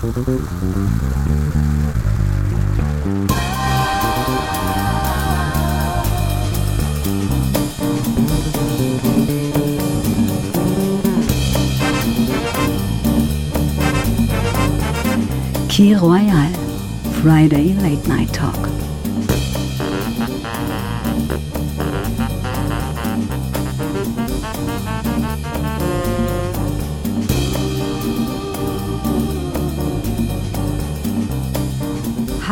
Key Royal Friday Late Night Talk.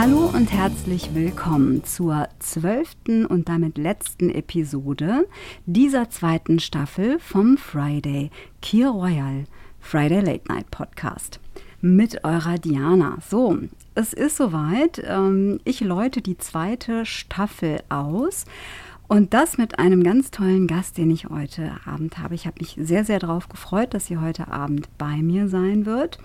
Hallo und herzlich willkommen zur zwölften und damit letzten Episode dieser zweiten Staffel vom Friday Key Royal Friday Late Night Podcast mit eurer Diana. So, es ist soweit. Ähm, ich läute die zweite Staffel aus. Und das mit einem ganz tollen Gast, den ich heute Abend habe. Ich habe mich sehr, sehr darauf gefreut, dass sie heute Abend bei mir sein wird.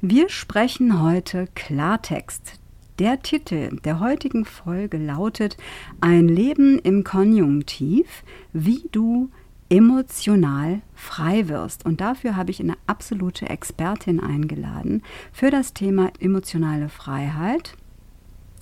Wir sprechen heute Klartext. Der Titel der heutigen Folge lautet Ein Leben im Konjunktiv, wie du emotional frei wirst. Und dafür habe ich eine absolute Expertin eingeladen für das Thema emotionale Freiheit.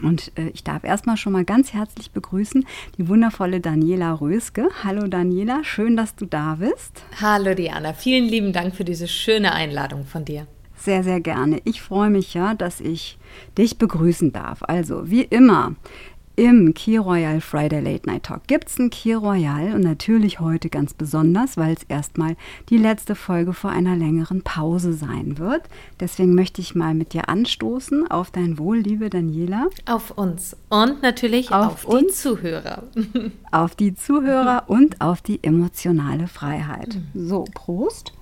Und äh, ich darf erstmal schon mal ganz herzlich begrüßen die wundervolle Daniela Röske. Hallo Daniela, schön, dass du da bist. Hallo Diana, vielen lieben Dank für diese schöne Einladung von dir. Sehr, sehr gerne. Ich freue mich ja, dass ich dich begrüßen darf. Also, wie immer, im Key Royal Friday Late Night Talk gibt es ein Key Royal und natürlich heute ganz besonders, weil es erstmal die letzte Folge vor einer längeren Pause sein wird. Deswegen möchte ich mal mit dir anstoßen auf dein Wohl, liebe Daniela. Auf uns und natürlich auf, auf die Zuhörer. Auf die Zuhörer und auf die emotionale Freiheit. Mhm. So, Prost.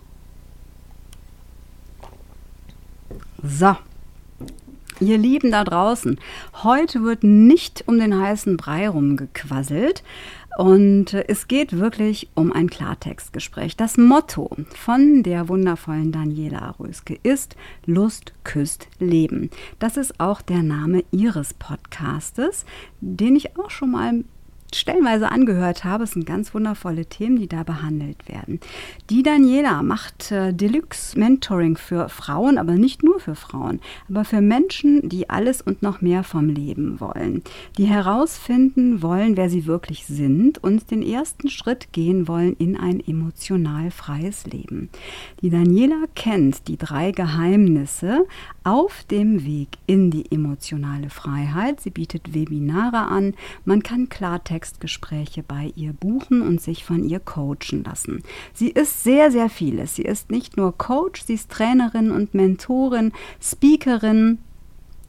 So, Ihr Lieben da draußen, heute wird nicht um den heißen Brei rumgequasselt und es geht wirklich um ein Klartextgespräch. Das Motto von der wundervollen Daniela Röske ist Lust küsst Leben. Das ist auch der Name ihres Podcastes, den ich auch schon mal stellenweise angehört habe. Es sind ganz wundervolle Themen, die da behandelt werden. Die Daniela macht äh, Deluxe Mentoring für Frauen, aber nicht nur für Frauen, aber für Menschen, die alles und noch mehr vom Leben wollen, die herausfinden wollen, wer sie wirklich sind und den ersten Schritt gehen wollen in ein emotional freies Leben. Die Daniela kennt die drei Geheimnisse auf dem Weg in die emotionale Freiheit. Sie bietet Webinare an, man kann Klartext Textgespräche bei ihr buchen und sich von ihr coachen lassen. Sie ist sehr, sehr vieles. Sie ist nicht nur Coach, sie ist Trainerin und Mentorin, Speakerin,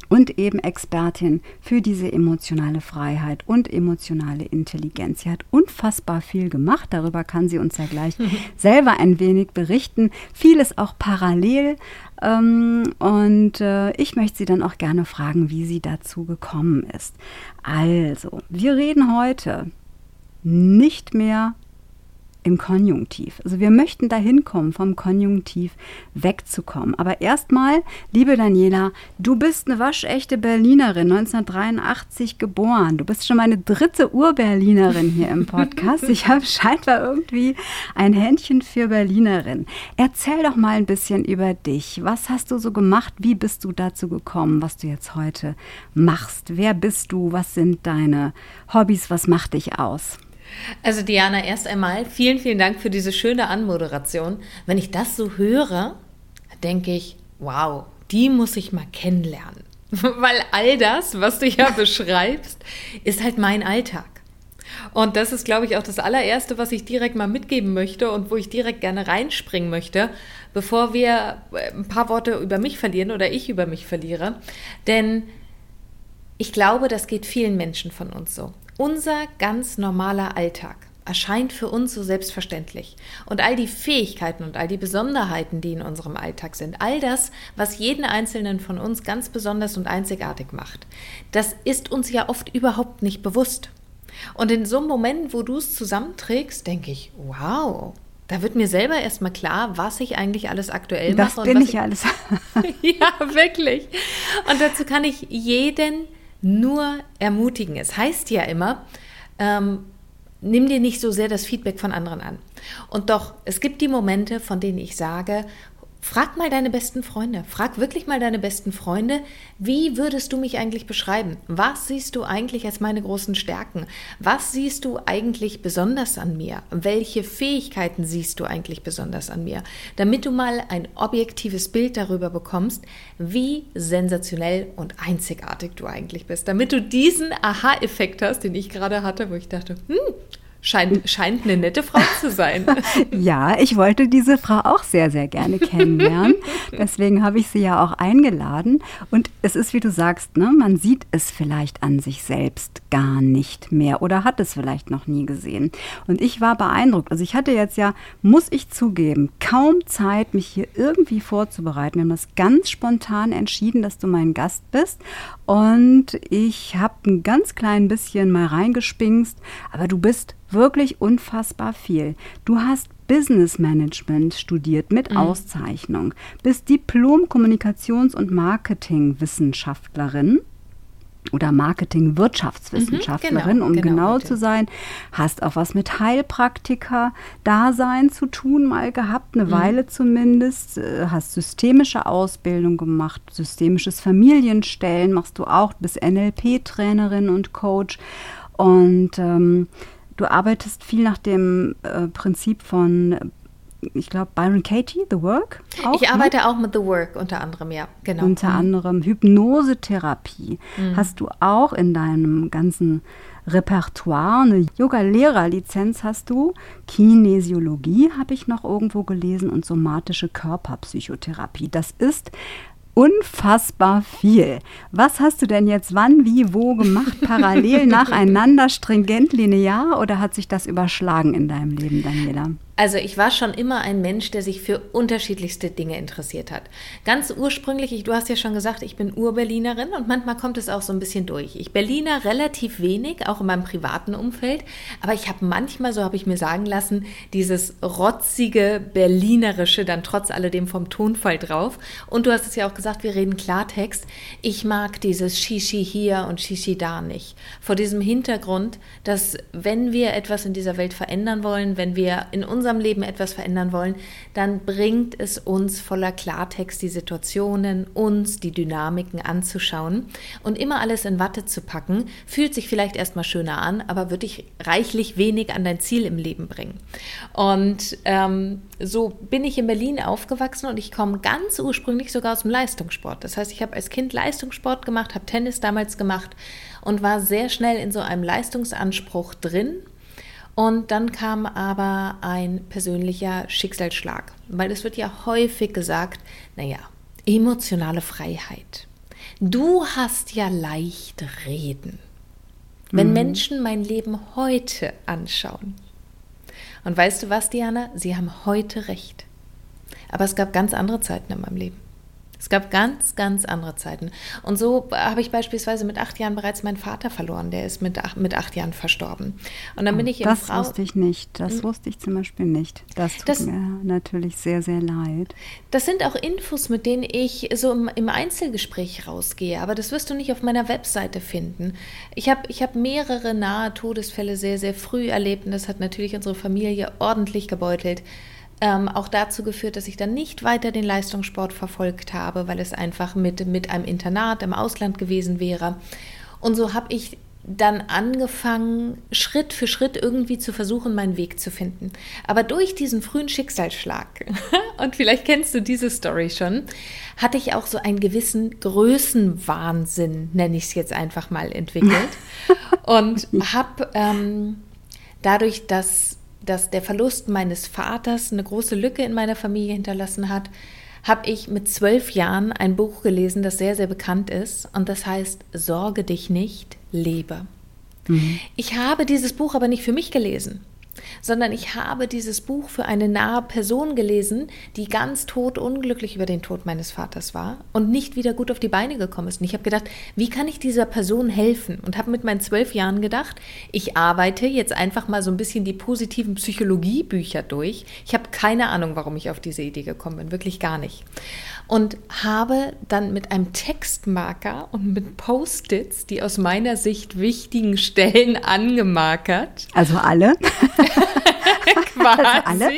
und eben Expertin für diese emotionale Freiheit und emotionale Intelligenz. Sie hat unfassbar viel gemacht, darüber kann sie uns ja gleich selber ein wenig berichten. Vieles auch parallel. Ähm, und äh, ich möchte sie dann auch gerne fragen, wie sie dazu gekommen ist. Also, wir reden heute nicht mehr im Konjunktiv. Also wir möchten dahin kommen, vom Konjunktiv wegzukommen. Aber erstmal, liebe Daniela, du bist eine waschechte Berlinerin, 1983 geboren. Du bist schon meine dritte Urberlinerin hier im Podcast. Ich habe scheinbar irgendwie ein Händchen für Berlinerin. Erzähl doch mal ein bisschen über dich. Was hast du so gemacht? Wie bist du dazu gekommen, was du jetzt heute machst? Wer bist du? Was sind deine Hobbys? Was macht dich aus? Also Diana, erst einmal vielen, vielen Dank für diese schöne Anmoderation. Wenn ich das so höre, denke ich, wow, die muss ich mal kennenlernen. Weil all das, was du ja beschreibst, ist halt mein Alltag. Und das ist, glaube ich, auch das allererste, was ich direkt mal mitgeben möchte und wo ich direkt gerne reinspringen möchte, bevor wir äh, ein paar Worte über mich verlieren oder ich über mich verliere. Denn ich glaube, das geht vielen Menschen von uns so. Unser ganz normaler Alltag erscheint für uns so selbstverständlich. Und all die Fähigkeiten und all die Besonderheiten, die in unserem Alltag sind, all das, was jeden Einzelnen von uns ganz besonders und einzigartig macht, das ist uns ja oft überhaupt nicht bewusst. Und in so einem Moment, wo du es zusammenträgst, denke ich, wow, da wird mir selber erstmal klar, was ich eigentlich alles aktuell das mache. Das bin ich alles. ja, wirklich. Und dazu kann ich jeden nur ermutigen. Es heißt ja immer, ähm, nimm dir nicht so sehr das Feedback von anderen an. Und doch, es gibt die Momente, von denen ich sage, Frag mal deine besten Freunde. Frag wirklich mal deine besten Freunde, wie würdest du mich eigentlich beschreiben? Was siehst du eigentlich als meine großen Stärken? Was siehst du eigentlich besonders an mir? Welche Fähigkeiten siehst du eigentlich besonders an mir? Damit du mal ein objektives Bild darüber bekommst, wie sensationell und einzigartig du eigentlich bist. Damit du diesen Aha-Effekt hast, den ich gerade hatte, wo ich dachte, hm, Scheint, scheint eine nette Frau zu sein. ja, ich wollte diese Frau auch sehr, sehr gerne kennenlernen. Deswegen habe ich sie ja auch eingeladen. Und es ist, wie du sagst, ne, man sieht es vielleicht an sich selbst gar nicht mehr oder hat es vielleicht noch nie gesehen. Und ich war beeindruckt. Also ich hatte jetzt ja, muss ich zugeben, kaum Zeit, mich hier irgendwie vorzubereiten. Wir haben das ganz spontan entschieden, dass du mein Gast bist. Und ich habe ein ganz klein bisschen mal reingespinkst, aber du bist wirklich unfassbar viel. Du hast Business Management studiert mit mhm. Auszeichnung, bist Diplom-Kommunikations- und Marketingwissenschaftlerin oder Marketing-Wirtschaftswissenschaftlerin, mhm, genau, um genau, genau zu sein. Hast auch was mit Heilpraktiker-Dasein zu tun mal gehabt, eine mhm. Weile zumindest. Äh, hast systemische Ausbildung gemacht, systemisches Familienstellen machst du auch, bist NLP-Trainerin und Coach. Und ähm, du arbeitest viel nach dem äh, Prinzip von ich glaube, Byron Katie, The Work. Auch, ich ne? arbeite ne? auch mit The Work unter anderem, ja, genau. Unter mhm. anderem Hypnosetherapie. Mhm. Hast du auch in deinem ganzen Repertoire eine Yoga-Lehrerlizenz hast du. Kinesiologie habe ich noch irgendwo gelesen und somatische Körperpsychotherapie. Das ist unfassbar viel. Was hast du denn jetzt wann, wie, wo gemacht? Parallel, nacheinander, stringent, linear oder hat sich das überschlagen in deinem Leben, Daniela? Also ich war schon immer ein Mensch, der sich für unterschiedlichste Dinge interessiert hat. Ganz ursprünglich, ich, du hast ja schon gesagt, ich bin Urberlinerin und manchmal kommt es auch so ein bisschen durch. Ich Berliner relativ wenig, auch in meinem privaten Umfeld, aber ich habe manchmal, so habe ich mir sagen lassen, dieses rotzige Berlinerische dann trotz alledem vom Tonfall drauf. Und du hast es ja auch gesagt, wir reden Klartext. Ich mag dieses Shishi hier und Shishi da nicht. Vor diesem Hintergrund, dass wenn wir etwas in dieser Welt verändern wollen, wenn wir in unserem unserem Leben etwas verändern wollen, dann bringt es uns voller Klartext die Situationen, uns die Dynamiken anzuschauen und immer alles in Watte zu packen, fühlt sich vielleicht erstmal schöner an, aber wird dich reichlich wenig an dein Ziel im Leben bringen. Und ähm, so bin ich in Berlin aufgewachsen und ich komme ganz ursprünglich sogar aus dem Leistungssport. Das heißt, ich habe als Kind Leistungssport gemacht, habe Tennis damals gemacht und war sehr schnell in so einem Leistungsanspruch drin und dann kam aber ein persönlicher Schicksalsschlag, weil es wird ja häufig gesagt, naja, emotionale Freiheit. Du hast ja leicht reden. Wenn mhm. Menschen mein Leben heute anschauen. Und weißt du was, Diana? Sie haben heute recht. Aber es gab ganz andere Zeiten in meinem Leben. Es gab ganz, ganz andere Zeiten. Und so habe ich beispielsweise mit acht Jahren bereits meinen Vater verloren. Der ist mit acht, mit acht Jahren verstorben. Und dann bin ich Das Frau wusste ich nicht. Das hm? wusste ich zum Beispiel nicht. Das tut das, mir natürlich sehr, sehr leid. Das sind auch Infos, mit denen ich so im, im Einzelgespräch rausgehe. Aber das wirst du nicht auf meiner Webseite finden. Ich habe ich hab mehrere nahe Todesfälle sehr, sehr früh erlebt. Und das hat natürlich unsere Familie ordentlich gebeutelt ähm, auch dazu geführt, dass ich dann nicht weiter den Leistungssport verfolgt habe, weil es einfach mit, mit einem Internat im Ausland gewesen wäre. Und so habe ich dann angefangen, Schritt für Schritt irgendwie zu versuchen, meinen Weg zu finden. Aber durch diesen frühen Schicksalsschlag, und vielleicht kennst du diese Story schon, hatte ich auch so einen gewissen Größenwahnsinn, nenne ich es jetzt einfach mal, entwickelt. und habe ähm, dadurch, dass dass der Verlust meines Vaters eine große Lücke in meiner Familie hinterlassen hat, habe ich mit zwölf Jahren ein Buch gelesen, das sehr, sehr bekannt ist. Und das heißt Sorge dich nicht, lebe. Mhm. Ich habe dieses Buch aber nicht für mich gelesen sondern ich habe dieses Buch für eine nahe Person gelesen, die ganz tot unglücklich über den Tod meines Vaters war und nicht wieder gut auf die Beine gekommen ist. Und ich habe gedacht, wie kann ich dieser Person helfen? Und habe mit meinen zwölf Jahren gedacht, ich arbeite jetzt einfach mal so ein bisschen die positiven Psychologiebücher durch. Ich habe keine Ahnung, warum ich auf diese Idee gekommen bin, wirklich gar nicht und habe dann mit einem Textmarker und mit Post-its die aus meiner Sicht wichtigen Stellen angemarkert. Also alle? Quasi. Also alle?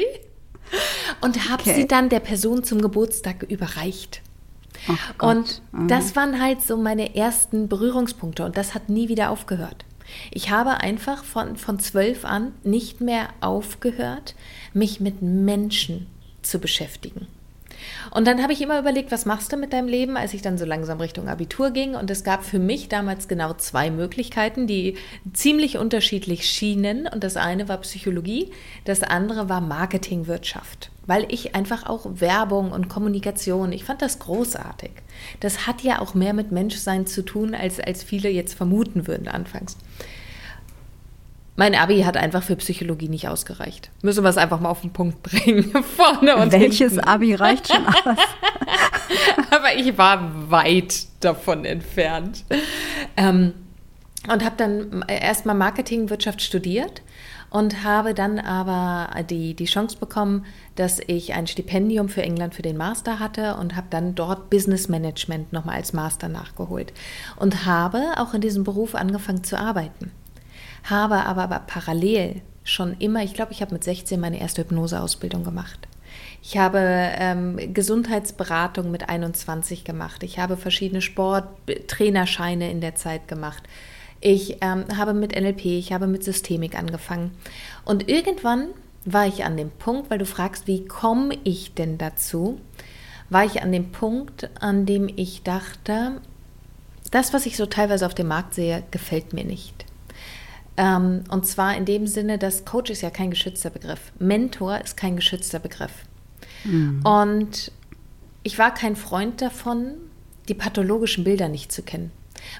und habe Okay. sie dann der Person zum Geburtstag überreicht. Gott. Und Mhm. das waren halt so meine ersten Berührungspunkte und das hat nie wieder aufgehört. Ich habe einfach von, von zwölf an nicht mehr aufgehört, mich mit Menschen zu beschäftigen. Und dann habe ich immer überlegt, was machst du mit deinem Leben, als ich dann so langsam Richtung Abitur ging. Und es gab für mich damals genau zwei Möglichkeiten, die ziemlich unterschiedlich schienen. Und das eine war Psychologie, das andere war Marketingwirtschaft. Weil ich einfach auch Werbung und Kommunikation, ich fand das großartig. Das hat ja auch mehr mit Menschsein zu tun, als, als viele jetzt vermuten würden anfangs. Mein Abi hat einfach für Psychologie nicht ausgereicht. Müssen wir es einfach mal auf den Punkt bringen. Vorne und Welches hinten. Abi reicht schon aus? Aber ich war weit davon entfernt. Ähm, und habe dann erstmal Marketingwirtschaft studiert und habe dann aber die, die Chance bekommen, dass ich ein Stipendium für England für den Master hatte und habe dann dort Business Management nochmal als Master nachgeholt und habe auch in diesem Beruf angefangen zu arbeiten. Habe aber, aber parallel schon immer, ich glaube, ich habe mit 16 meine erste Hypnoseausbildung gemacht. Ich habe ähm, Gesundheitsberatung mit 21 gemacht. Ich habe verschiedene Sporttrainerscheine in der Zeit gemacht. Ich ähm, habe mit NLP, ich habe mit Systemik angefangen. Und irgendwann war ich an dem Punkt, weil du fragst, wie komme ich denn dazu, war ich an dem Punkt, an dem ich dachte, das, was ich so teilweise auf dem Markt sehe, gefällt mir nicht. Ähm, und zwar in dem Sinne, dass Coach ist ja kein geschützter Begriff. Mentor ist kein geschützter Begriff. Und ich war kein Freund davon, die pathologischen Bilder nicht zu kennen,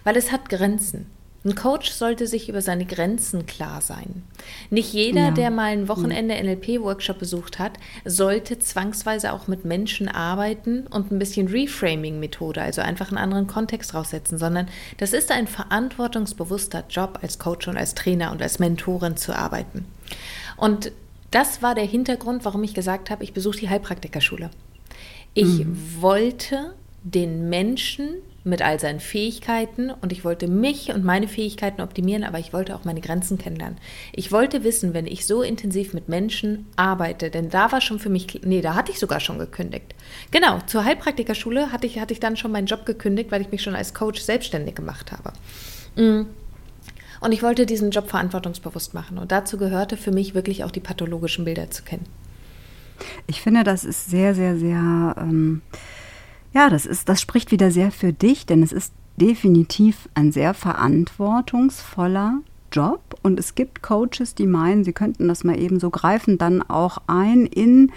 weil es hat Grenzen. Ein Coach sollte sich über seine Grenzen klar sein. Nicht jeder, Ja. der mal ein Wochenende NLP-Workshop besucht hat, sollte zwangsweise auch mit Menschen arbeiten und ein bisschen Reframing-Methode, also einfach einen anderen Kontext raussetzen, sondern das ist ein verantwortungsbewusster Job als Coach und als Trainer und als Mentorin zu arbeiten. Und das war der Hintergrund, warum ich gesagt habe, ich besuche die Heilpraktikerschule. Ich wollte den Menschen mit all seinen Fähigkeiten und ich wollte mich und meine Fähigkeiten optimieren, aber ich wollte auch meine Grenzen kennenlernen. Ich wollte wissen, wenn ich so intensiv mit Menschen arbeite, denn da war schon für mich, nee, da hatte ich sogar schon gekündigt. Genau, zur Heilpraktikerschule hatte ich, hatte ich dann schon meinen Job gekündigt, weil ich mich schon als Coach selbstständig gemacht habe. Mm. Und ich wollte diesen Job verantwortungsbewusst machen. Und dazu gehörte für mich wirklich auch die pathologischen Bilder zu kennen. Ich finde, das ist sehr, sehr, sehr, ähm, ja, das ist, das spricht wieder sehr für dich, denn es ist definitiv ein sehr verantwortungsvoller Job. Und es gibt Coaches, die meinen, sie könnten das mal eben so greifen, dann auch ein in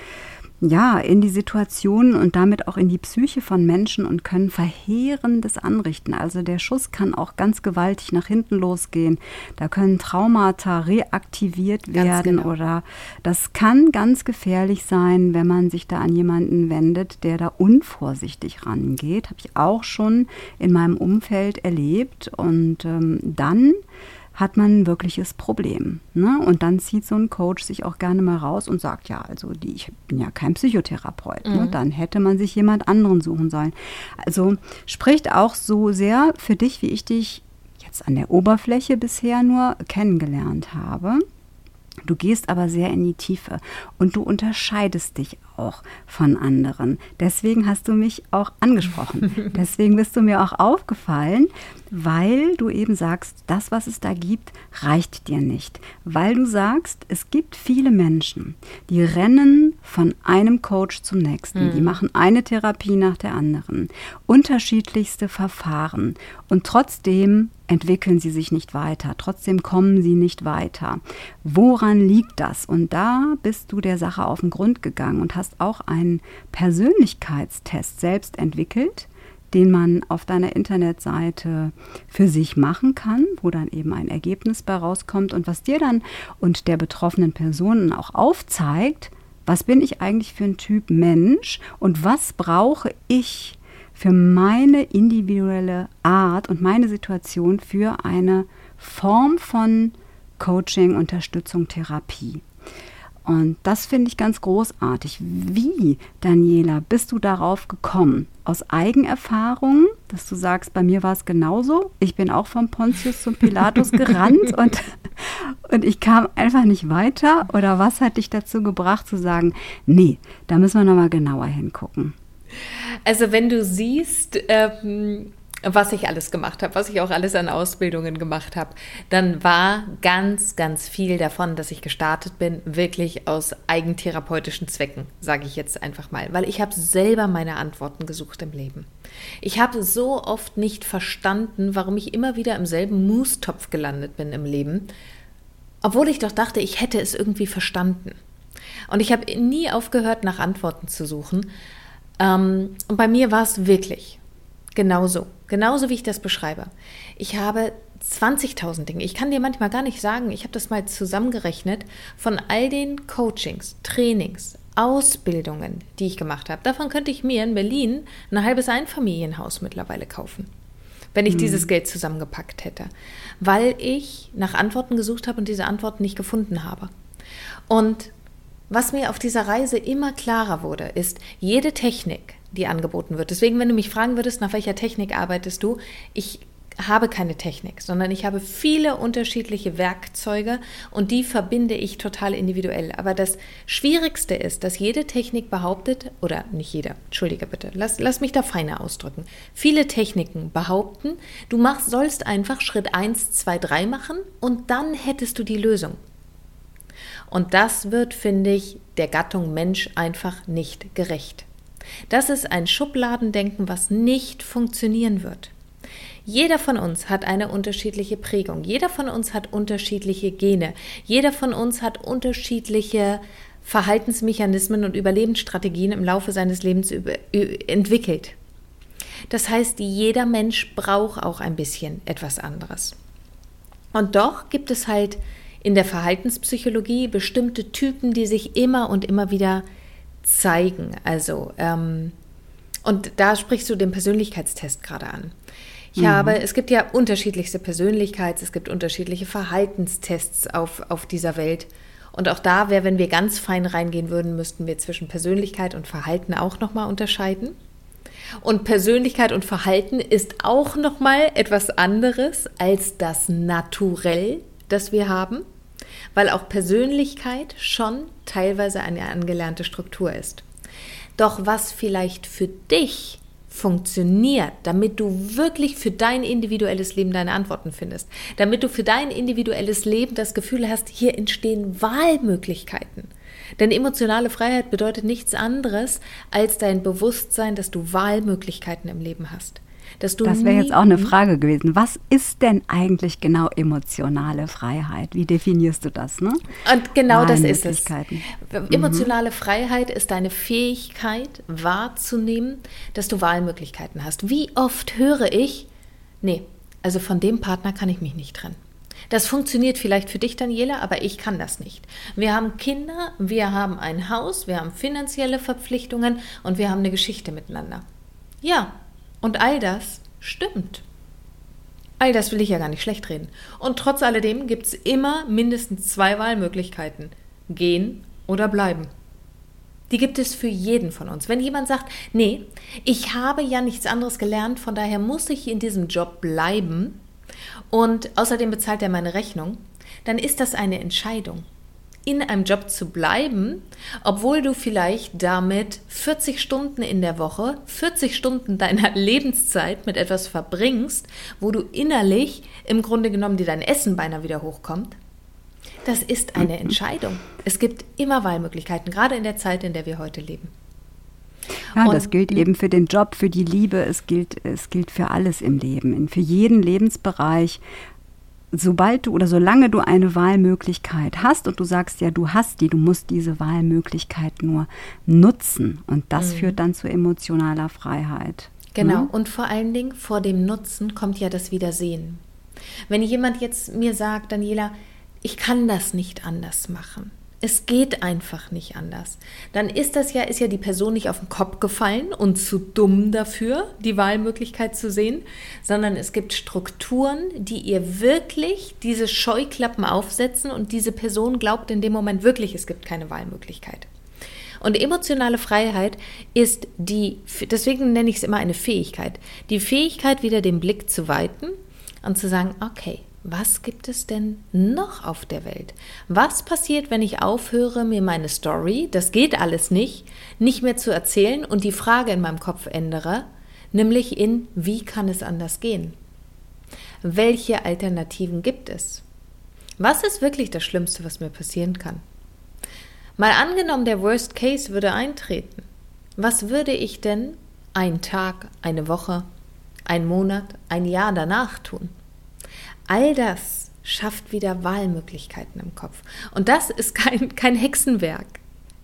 ja, in die Situation und damit auch in die Psyche von Menschen und können Verheerendes anrichten. Also der Schuss kann auch ganz gewaltig nach hinten losgehen. Da können Traumata reaktiviert werden genau. oder das kann ganz gefährlich sein, wenn man sich da an jemanden wendet, der da unvorsichtig rangeht. Habe ich auch schon in meinem Umfeld erlebt und ähm, dann hat man ein wirkliches Problem. Ne? Und dann zieht so ein Coach sich auch gerne mal raus und sagt, ja, also die, ich bin ja kein Psychotherapeut. Ne? Dann hätte man sich jemand anderen suchen sollen. Also spricht auch so sehr für dich, wie ich dich jetzt an der Oberfläche bisher nur kennengelernt habe. Du gehst aber sehr in die Tiefe und du unterscheidest dich auch von anderen. Deswegen hast du mich auch angesprochen. Deswegen bist du mir auch aufgefallen, weil du eben sagst, das, was es da gibt, reicht dir nicht. Weil du sagst, es gibt viele Menschen, die rennen von einem Coach zum nächsten. Die machen eine Therapie nach der anderen. Unterschiedlichste Verfahren. Und trotzdem entwickeln sie sich nicht weiter. Trotzdem kommen sie nicht weiter. Woran liegt das? Und da bist du der Sache auf den Grund gegangen und hast auch einen Persönlichkeitstest selbst entwickelt, den man auf deiner Internetseite für sich machen kann, wo dann eben ein Ergebnis bei rauskommt und was dir dann und der betroffenen Personen auch aufzeigt, was bin ich eigentlich für ein Typ Mensch und was brauche ich für meine individuelle Art und meine Situation für eine Form von Coaching, Unterstützung, Therapie. Und das finde ich ganz großartig. Wie, Daniela, bist du darauf gekommen? Aus Eigenerfahrung, dass du sagst, bei mir war es genauso. Ich bin auch vom Pontius zum Pilatus gerannt und Und ich kam einfach nicht weiter. Oder was hat dich dazu gebracht zu sagen, nee, da müssen wir nochmal genauer hingucken? Also wenn du siehst, ähm, was ich alles gemacht habe, was ich auch alles an Ausbildungen gemacht habe, dann war ganz, ganz viel davon, dass ich gestartet bin, wirklich aus eigentherapeutischen Zwecken, sage ich jetzt einfach mal, weil ich habe selber meine Antworten gesucht im Leben. Ich habe so oft nicht verstanden, warum ich immer wieder im selben Mustopf gelandet bin im Leben, obwohl ich doch dachte, ich hätte es irgendwie verstanden. Und ich habe nie aufgehört, nach Antworten zu suchen. Ähm, und bei mir war es wirklich genauso. Genauso wie ich das beschreibe. Ich habe 20.000 Dinge. Ich kann dir manchmal gar nicht sagen, ich habe das mal zusammengerechnet von all den Coachings, Trainings, Ausbildungen, die ich gemacht habe. Davon könnte ich mir in Berlin ein halbes Einfamilienhaus mittlerweile kaufen, wenn ich mhm. dieses Geld zusammengepackt hätte, weil ich nach Antworten gesucht habe und diese Antworten nicht gefunden habe. Und was mir auf dieser Reise immer klarer wurde, ist, jede Technik, die angeboten wird. Deswegen, wenn du mich fragen würdest, nach welcher Technik arbeitest du, ich habe keine Technik, sondern ich habe viele unterschiedliche Werkzeuge und die verbinde ich total individuell. Aber das Schwierigste ist, dass jede Technik behauptet, oder nicht jeder, entschuldige bitte, lass, lass mich da feiner ausdrücken. Viele Techniken behaupten, du machst, sollst einfach Schritt 1, 2, 3 machen und dann hättest du die Lösung. Und das wird, finde ich, der Gattung Mensch einfach nicht gerecht. Das ist ein Schubladendenken, was nicht funktionieren wird. Jeder von uns hat eine unterschiedliche Prägung. Jeder von uns hat unterschiedliche Gene. Jeder von uns hat unterschiedliche Verhaltensmechanismen und Überlebensstrategien im Laufe seines Lebens entwickelt. Das heißt, jeder Mensch braucht auch ein bisschen etwas anderes. Und doch gibt es halt in der Verhaltenspsychologie bestimmte Typen, die sich immer und immer wieder zeigen. Also, ähm, und da sprichst du den Persönlichkeitstest gerade an. Ich mhm. habe, es gibt ja unterschiedlichste Persönlichkeits-, es gibt unterschiedliche Verhaltenstests auf, auf dieser Welt. Und auch da wäre, wenn wir ganz fein reingehen würden, müssten wir zwischen Persönlichkeit und Verhalten auch nochmal unterscheiden. Und Persönlichkeit und Verhalten ist auch nochmal etwas anderes als das Naturell, das wir haben weil auch Persönlichkeit schon teilweise eine angelernte Struktur ist. Doch was vielleicht für dich funktioniert, damit du wirklich für dein individuelles Leben deine Antworten findest, damit du für dein individuelles Leben das Gefühl hast, hier entstehen Wahlmöglichkeiten. Denn emotionale Freiheit bedeutet nichts anderes als dein Bewusstsein, dass du Wahlmöglichkeiten im Leben hast dass du. Das wäre jetzt auch eine Frage gewesen. Was ist denn eigentlich genau emotionale Freiheit? Wie definierst du das? Ne? Und genau das ist es. Emotionale mhm. Freiheit ist deine Fähigkeit wahrzunehmen, dass du Wahlmöglichkeiten hast. Wie oft höre ich, nee, also von dem Partner kann ich mich nicht trennen. Das funktioniert vielleicht für dich, Daniela, aber ich kann das nicht. Wir haben Kinder, wir haben ein Haus, wir haben finanzielle Verpflichtungen und wir haben eine Geschichte miteinander. Ja, und all das stimmt. All das will ich ja gar nicht schlecht reden. Und trotz alledem gibt es immer mindestens zwei Wahlmöglichkeiten. Gehen oder bleiben. Die gibt es für jeden von uns. Wenn jemand sagt, nee, ich habe ja nichts anderes gelernt, von daher muss ich in diesem Job bleiben und außerdem bezahlt er meine Rechnung, dann ist das eine Entscheidung in einem Job zu bleiben, obwohl du vielleicht damit 40 Stunden in der Woche, 40 Stunden deiner Lebenszeit mit etwas verbringst, wo du innerlich im Grunde genommen dir dein Essen beinahe wieder hochkommt. Das ist eine Entscheidung. Es gibt immer Wahlmöglichkeiten, gerade in der Zeit, in der wir heute leben. Ja, Und, das gilt eben für den Job, für die Liebe, es gilt, es gilt für alles im Leben, für jeden Lebensbereich sobald du oder solange du eine Wahlmöglichkeit hast und du sagst ja, du hast die, du musst diese Wahlmöglichkeit nur nutzen und das mhm. führt dann zu emotionaler Freiheit. Genau, ne? und vor allen Dingen vor dem Nutzen kommt ja das Wiedersehen. Wenn jemand jetzt mir sagt, Daniela, ich kann das nicht anders machen, es geht einfach nicht anders. Dann ist das ja, ist ja die Person nicht auf den Kopf gefallen und zu dumm dafür, die Wahlmöglichkeit zu sehen, sondern es gibt Strukturen, die ihr wirklich diese Scheuklappen aufsetzen und diese Person glaubt in dem Moment wirklich, es gibt keine Wahlmöglichkeit. Und emotionale Freiheit ist die, deswegen nenne ich es immer eine Fähigkeit, die Fähigkeit, wieder den Blick zu weiten und zu sagen, okay, was gibt es denn noch auf der Welt? Was passiert, wenn ich aufhöre, mir meine Story, das geht alles nicht, nicht mehr zu erzählen und die Frage in meinem Kopf ändere, nämlich in, wie kann es anders gehen? Welche Alternativen gibt es? Was ist wirklich das Schlimmste, was mir passieren kann? Mal angenommen, der Worst Case würde eintreten. Was würde ich denn einen Tag, eine Woche, ein Monat, ein Jahr danach tun? All das schafft wieder Wahlmöglichkeiten im Kopf. Und das ist kein, kein Hexenwerk.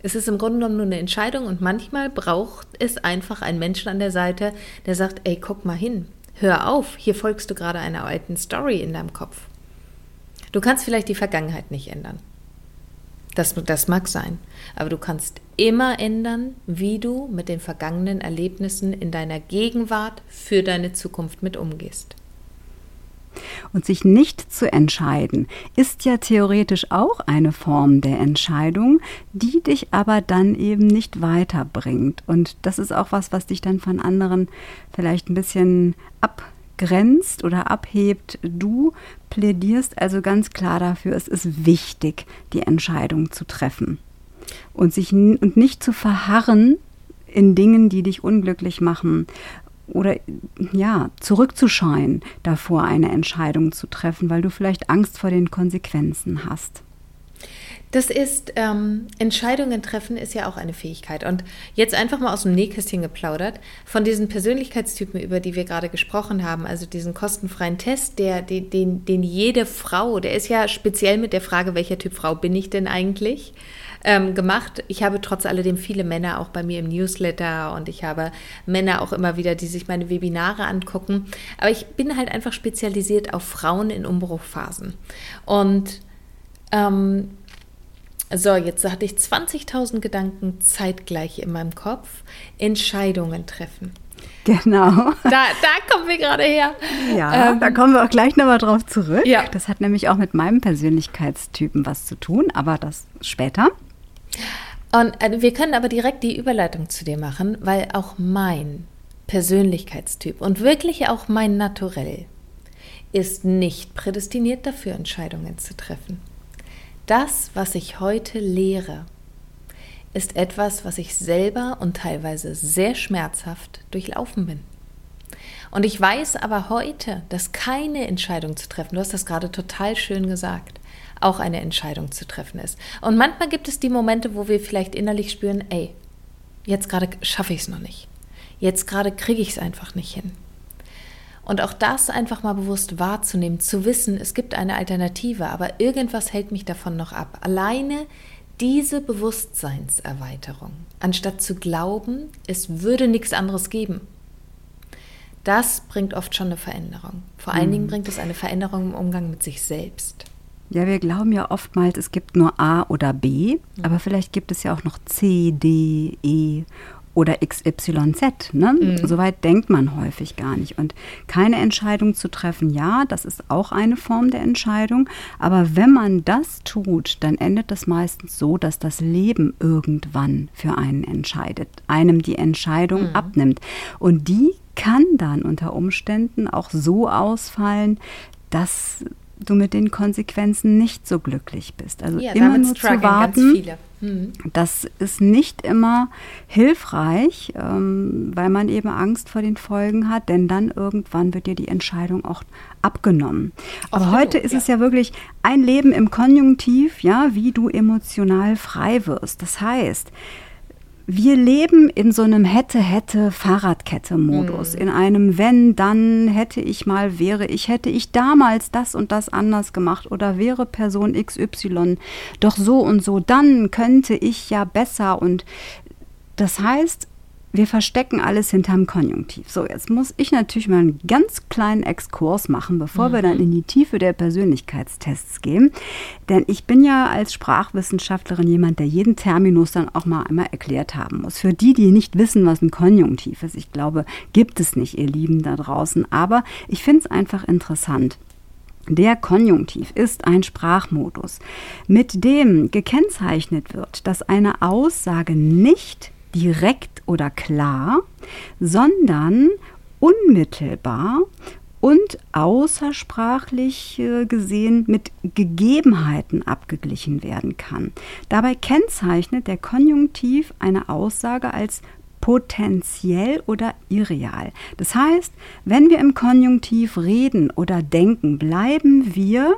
Es ist im Grunde genommen nur eine Entscheidung und manchmal braucht es einfach einen Menschen an der Seite, der sagt, ey, guck mal hin, hör auf, hier folgst du gerade einer alten Story in deinem Kopf. Du kannst vielleicht die Vergangenheit nicht ändern. Das, das mag sein. Aber du kannst immer ändern, wie du mit den vergangenen Erlebnissen in deiner Gegenwart für deine Zukunft mit umgehst. Und sich nicht zu entscheiden, ist ja theoretisch auch eine Form der Entscheidung, die dich aber dann eben nicht weiterbringt. Und das ist auch was, was dich dann von anderen vielleicht ein bisschen ab grenzt oder abhebt. Du plädierst also ganz klar dafür, es ist wichtig, die Entscheidung zu treffen und sich und nicht zu verharren in Dingen, die dich unglücklich machen oder ja, zurückzuscheuen davor, eine Entscheidung zu treffen, weil du vielleicht Angst vor den Konsequenzen hast. Das ist, ähm, Entscheidungen treffen ist ja auch eine Fähigkeit. Und jetzt einfach mal aus dem Nähkästchen geplaudert, von diesen Persönlichkeitstypen, über die wir gerade gesprochen haben, also diesen kostenfreien Test, der, den, den, den jede Frau, der ist ja speziell mit der Frage, welcher Typ Frau bin ich denn eigentlich, ähm, gemacht. Ich habe trotz alledem viele Männer auch bei mir im Newsletter und ich habe Männer auch immer wieder, die sich meine Webinare angucken. Aber ich bin halt einfach spezialisiert auf Frauen in Umbruchphasen. Und ähm, so, jetzt hatte ich 20.000 Gedanken zeitgleich in meinem Kopf. Entscheidungen treffen. Genau. Da, da kommen wir gerade her. Ja, ähm, da kommen wir auch gleich nochmal drauf zurück. Ja. Das hat nämlich auch mit meinem Persönlichkeitstypen was zu tun, aber das später. Und äh, wir können aber direkt die Überleitung zu dir machen, weil auch mein Persönlichkeitstyp und wirklich auch mein Naturell ist nicht prädestiniert dafür, Entscheidungen zu treffen. Das, was ich heute lehre, ist etwas, was ich selber und teilweise sehr schmerzhaft durchlaufen bin. Und ich weiß aber heute, dass keine Entscheidung zu treffen, du hast das gerade total schön gesagt, auch eine Entscheidung zu treffen ist. Und manchmal gibt es die Momente, wo wir vielleicht innerlich spüren, ey, jetzt gerade schaffe ich es noch nicht. Jetzt gerade kriege ich es einfach nicht hin. Und auch das einfach mal bewusst wahrzunehmen, zu wissen, es gibt eine Alternative, aber irgendwas hält mich davon noch ab. Alleine diese Bewusstseinserweiterung, anstatt zu glauben, es würde nichts anderes geben, das bringt oft schon eine Veränderung. Vor allen Dingen mhm. bringt es eine Veränderung im Umgang mit sich selbst. Ja, wir glauben ja oftmals, es gibt nur A oder B, mhm. aber vielleicht gibt es ja auch noch C, D, E oder XYZ. Ne? Mhm. Soweit denkt man häufig gar nicht. Und keine Entscheidung zu treffen, ja, das ist auch eine Form der Entscheidung. Aber wenn man das tut, dann endet das meistens so, dass das Leben irgendwann für einen entscheidet, einem die Entscheidung mhm. abnimmt. Und die kann dann unter Umständen auch so ausfallen, dass du mit den Konsequenzen nicht so glücklich bist. Also ja, immer nur zu warten, mhm. das ist nicht immer hilfreich, ähm, weil man eben Angst vor den Folgen hat, denn dann irgendwann wird dir die Entscheidung auch abgenommen. Aber heute ist ja. es ja wirklich ein Leben im Konjunktiv, ja, wie du emotional frei wirst. Das heißt, wir leben in so einem hätte, hätte Fahrradkette-Modus. Mhm. In einem wenn, dann hätte ich mal, wäre ich, hätte ich damals das und das anders gemacht oder wäre Person XY doch so und so, dann könnte ich ja besser. Und das heißt, wir verstecken alles hinterm Konjunktiv. So, jetzt muss ich natürlich mal einen ganz kleinen Exkurs machen, bevor mhm. wir dann mhm. in die Tiefe der Persönlichkeitstests gehen. Denn ich bin ja als Sprachwissenschaftlerin jemand, der jeden Terminus dann auch mal einmal erklärt haben muss. Für die, die nicht wissen, was ein Konjunktiv ist, ich glaube, gibt es nicht, ihr Lieben da draußen. Aber ich finde es einfach interessant. Der Konjunktiv ist ein Sprachmodus, mit dem gekennzeichnet wird, dass eine Aussage nicht direkt oder klar, sondern unmittelbar und außersprachlich äh, gesehen mit Gegebenheiten abgeglichen werden kann. Dabei kennzeichnet der Konjunktiv eine Aussage als potenziell oder irreal. Das heißt, wenn wir im Konjunktiv reden oder denken, bleiben wir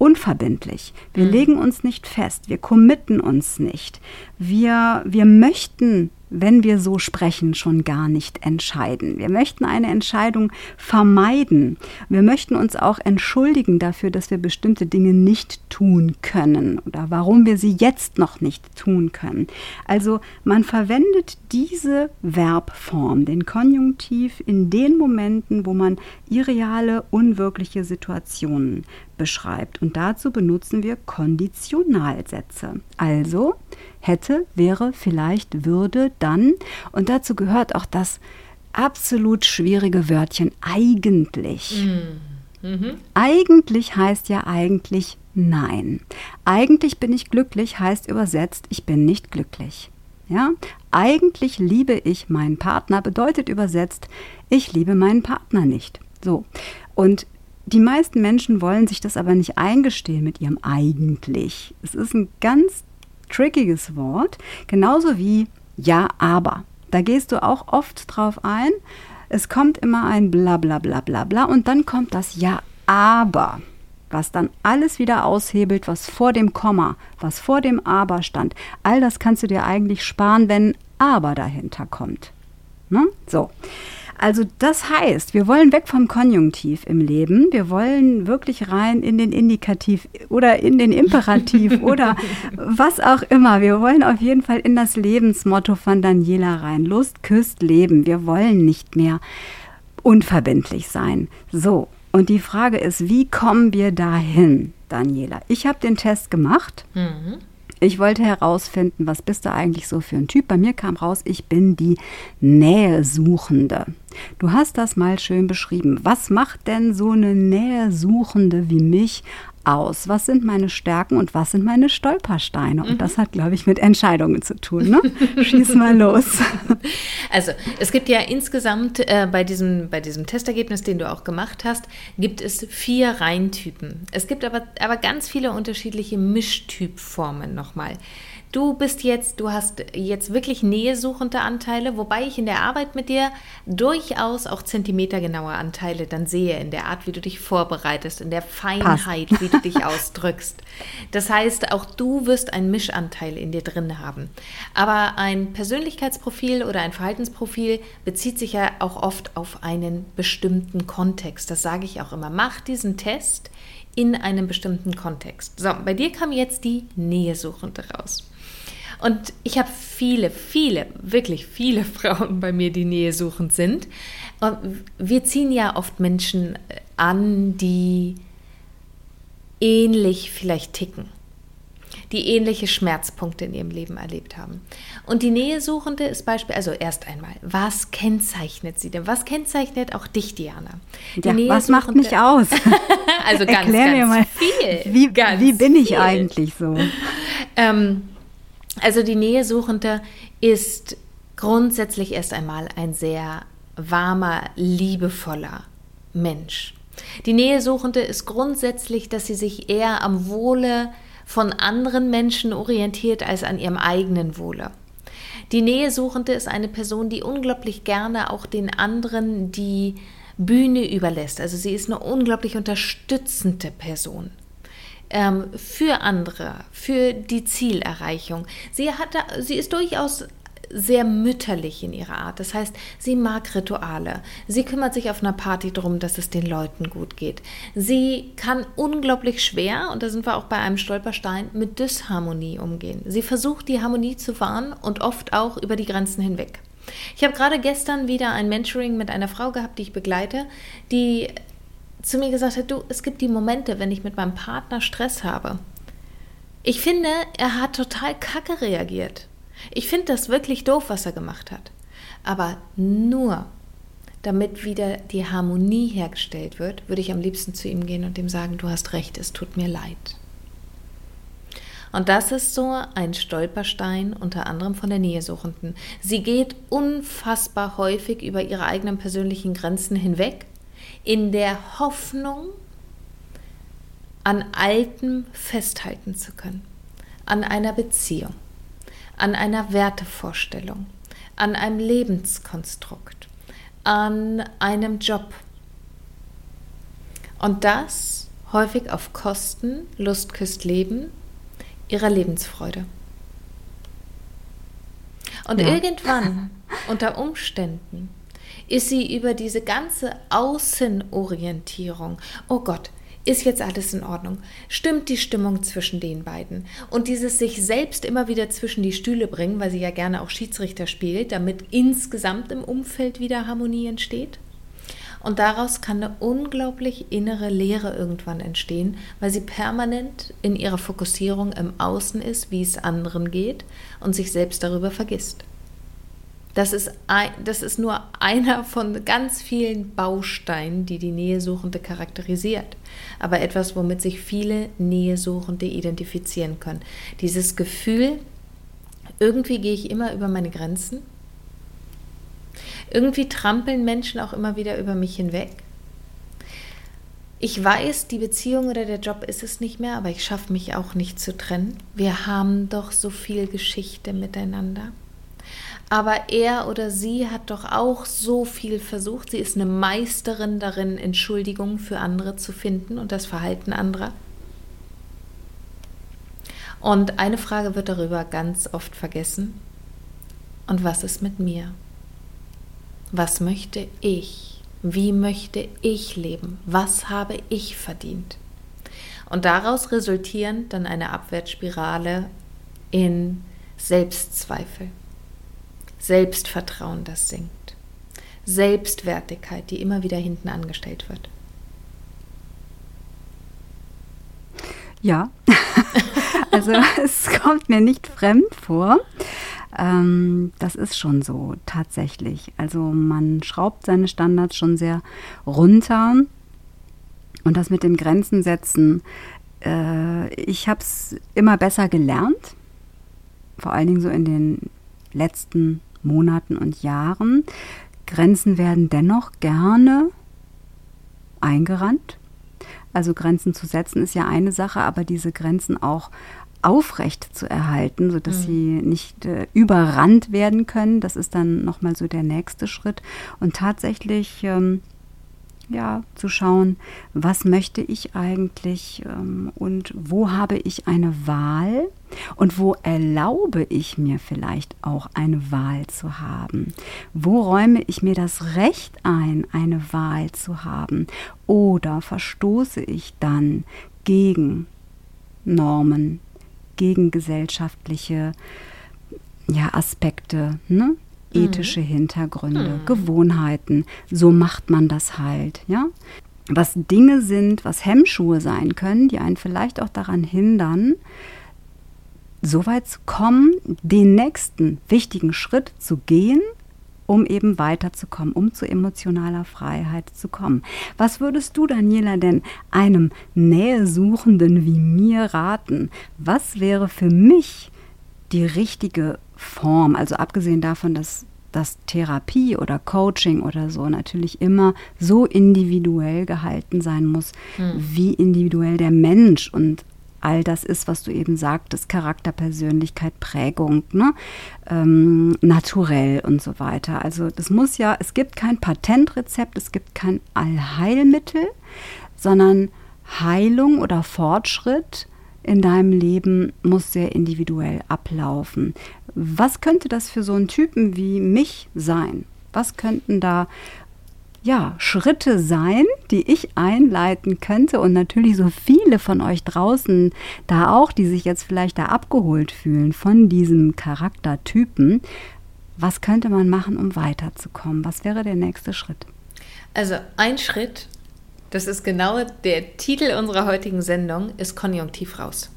unverbindlich. Wir mhm. legen uns nicht fest, wir committen uns nicht. Wir, wir möchten wenn wir so sprechen, schon gar nicht entscheiden. Wir möchten eine Entscheidung vermeiden. Wir möchten uns auch entschuldigen dafür, dass wir bestimmte Dinge nicht tun können oder warum wir sie jetzt noch nicht tun können. Also man verwendet diese Verbform, den Konjunktiv, in den Momenten, wo man irreale, unwirkliche Situationen beschreibt. Und dazu benutzen wir Konditionalsätze. Also hätte, wäre, vielleicht, würde, dann. Und dazu gehört auch das absolut schwierige Wörtchen eigentlich. Mm. Mhm. Eigentlich heißt ja eigentlich nein. Eigentlich bin ich glücklich heißt übersetzt, ich bin nicht glücklich. Ja? Eigentlich liebe ich meinen Partner bedeutet übersetzt, ich liebe meinen Partner nicht. So. Und die meisten Menschen wollen sich das aber nicht eingestehen mit ihrem eigentlich. Es ist ein ganz trickiges Wort, genauso wie ja, aber. Da gehst du auch oft drauf ein. Es kommt immer ein bla bla bla bla bla und dann kommt das ja, aber, was dann alles wieder aushebelt, was vor dem Komma, was vor dem aber stand. All das kannst du dir eigentlich sparen, wenn aber dahinter kommt. Ne? So. Also das heißt, wir wollen weg vom Konjunktiv im Leben. Wir wollen wirklich rein in den Indikativ oder in den Imperativ oder was auch immer. Wir wollen auf jeden Fall in das Lebensmotto von Daniela rein. Lust, küsst, leben. Wir wollen nicht mehr unverbindlich sein. So, und die Frage ist, wie kommen wir dahin, Daniela? Ich habe den Test gemacht. Mhm. Ich wollte herausfinden, was bist du eigentlich so für ein Typ. Bei mir kam raus, ich bin die Nähesuchende. Du hast das mal schön beschrieben. Was macht denn so eine Nähesuchende wie mich aus? Was sind meine Stärken und was sind meine Stolpersteine? Und mhm. das hat, glaube ich, mit Entscheidungen zu tun. Ne? Schieß mal los. Also, es gibt ja insgesamt äh, bei, diesem, bei diesem Testergebnis, den du auch gemacht hast, gibt es vier Reihentypen. Es gibt aber, aber ganz viele unterschiedliche Mischtypformen nochmal. Du bist jetzt, du hast jetzt wirklich nähesuchende Anteile, wobei ich in der Arbeit mit dir durchaus auch zentimetergenaue Anteile dann sehe, in der Art, wie du dich vorbereitest, in der Feinheit, Passt. wie du dich ausdrückst. Das heißt, auch du wirst einen Mischanteil in dir drin haben. Aber ein Persönlichkeitsprofil oder ein Verhaltensprofil bezieht sich ja auch oft auf einen bestimmten Kontext. Das sage ich auch immer. Mach diesen Test in einem bestimmten Kontext. So, bei dir kam jetzt die Nähesuchende raus. Und ich habe viele, viele, wirklich viele Frauen bei mir, die nähesuchend sind. Wir ziehen ja oft Menschen an, die ähnlich vielleicht ticken, die ähnliche Schmerzpunkte in ihrem Leben erlebt haben. Und die Nähesuchende ist Beispiel, also erst einmal, was kennzeichnet sie denn? Was kennzeichnet auch dich, Diana? Ja, was macht mich aus? also ganz, Erklär ganz mir mal, viel. Wie, ganz wie bin ich viel. eigentlich so? Ähm, also die Nähesuchende ist grundsätzlich erst einmal ein sehr warmer, liebevoller Mensch. Die Nähesuchende ist grundsätzlich, dass sie sich eher am Wohle von anderen Menschen orientiert als an ihrem eigenen Wohle. Die Nähesuchende ist eine Person, die unglaublich gerne auch den anderen die Bühne überlässt. Also sie ist eine unglaublich unterstützende Person ähm, für andere, für die Zielerreichung. Sie, hat, sie ist durchaus sehr mütterlich in ihrer Art. Das heißt, sie mag Rituale. Sie kümmert sich auf einer Party darum, dass es den Leuten gut geht. Sie kann unglaublich schwer, und da sind wir auch bei einem Stolperstein, mit Disharmonie umgehen. Sie versucht, die Harmonie zu wahren und oft auch über die Grenzen hinweg. Ich habe gerade gestern wieder ein Mentoring mit einer Frau gehabt, die ich begleite, die zu mir gesagt hat, du, es gibt die Momente, wenn ich mit meinem Partner Stress habe. Ich finde, er hat total kacke reagiert. Ich finde das wirklich doof, was er gemacht hat. Aber nur damit wieder die Harmonie hergestellt wird, würde ich am liebsten zu ihm gehen und ihm sagen, du hast recht, es tut mir leid. Und das ist so ein Stolperstein unter anderem von der Nähesuchenden. Sie geht unfassbar häufig über ihre eigenen persönlichen Grenzen hinweg in der Hoffnung, an Altem festhalten zu können, an einer Beziehung, an einer Wertevorstellung, an einem Lebenskonstrukt, an einem Job. Und das häufig auf Kosten, Lust küsst Leben, ihrer Lebensfreude. Und ja. irgendwann, unter Umständen, ist sie über diese ganze Außenorientierung, oh Gott, ist jetzt alles in Ordnung? Stimmt die Stimmung zwischen den beiden? Und dieses sich selbst immer wieder zwischen die Stühle bringen, weil sie ja gerne auch Schiedsrichter spielt, damit insgesamt im Umfeld wieder Harmonie entsteht? Und daraus kann eine unglaublich innere Leere irgendwann entstehen, weil sie permanent in ihrer Fokussierung im Außen ist, wie es anderen geht und sich selbst darüber vergisst. Das ist, ein, das ist nur einer von ganz vielen Bausteinen, die die Nähesuchende charakterisiert. Aber etwas, womit sich viele Nähesuchende identifizieren können. Dieses Gefühl, irgendwie gehe ich immer über meine Grenzen irgendwie trampeln Menschen auch immer wieder über mich hinweg. Ich weiß, die Beziehung oder der Job ist es nicht mehr, aber ich schaffe mich auch nicht zu trennen. Wir haben doch so viel Geschichte miteinander. Aber er oder sie hat doch auch so viel versucht. Sie ist eine Meisterin darin, Entschuldigungen für andere zu finden und das Verhalten anderer. Und eine Frage wird darüber ganz oft vergessen. Und was ist mit mir? Was möchte ich? Wie möchte ich leben? Was habe ich verdient? Und daraus resultieren dann eine Abwärtsspirale in Selbstzweifel, Selbstvertrauen, das sinkt, Selbstwertigkeit, die immer wieder hinten angestellt wird. Ja, also es kommt mir nicht fremd vor. Ähm, das ist schon so tatsächlich. Also man schraubt seine Standards schon sehr runter. Und das mit dem Grenzen setzen, äh, ich habe es immer besser gelernt, vor allen Dingen so in den letzten Monaten und Jahren. Grenzen werden dennoch gerne eingerannt. Also Grenzen zu setzen ist ja eine Sache, aber diese Grenzen auch aufrecht zu erhalten, sodass mhm. sie nicht äh, überrannt werden können. Das ist dann nochmal so der nächste Schritt. Und tatsächlich ähm, ja, zu schauen, was möchte ich eigentlich ähm, und wo habe ich eine Wahl und wo erlaube ich mir vielleicht auch eine Wahl zu haben? Wo räume ich mir das Recht ein, eine Wahl zu haben? Oder verstoße ich dann gegen Normen, gegen gesellschaftliche ja, Aspekte, ne? Ethische mhm. Hintergründe, mhm. Gewohnheiten. So macht man das halt, ja. Was Dinge sind, was Hemmschuhe sein können, die einen vielleicht auch daran hindern, so weit zu kommen, den nächsten wichtigen Schritt zu gehen um eben weiterzukommen, um zu emotionaler Freiheit zu kommen. Was würdest du, Daniela, denn einem Nähesuchenden wie mir raten? Was wäre für mich die richtige Form? Also abgesehen davon, dass dass Therapie oder Coaching oder so natürlich immer so individuell gehalten sein muss, hm. wie individuell der Mensch und all das ist, was du eben sagtest, Charakter, Persönlichkeit, Prägung, ne? ähm, naturell und so weiter. Also das muss ja, es gibt kein Patentrezept, es gibt kein Allheilmittel, sondern Heilung oder Fortschritt in deinem Leben muss sehr individuell ablaufen. Was könnte das für so einen Typen wie mich sein? Was könnten da ja, Schritte sein, die ich einleiten könnte und natürlich so viele von euch draußen da auch, die sich jetzt vielleicht da abgeholt fühlen von diesem Charaktertypen. Was könnte man machen, um weiterzukommen? Was wäre der nächste Schritt? Also ein Schritt, das ist genau der Titel unserer heutigen Sendung, ist Konjunktiv raus.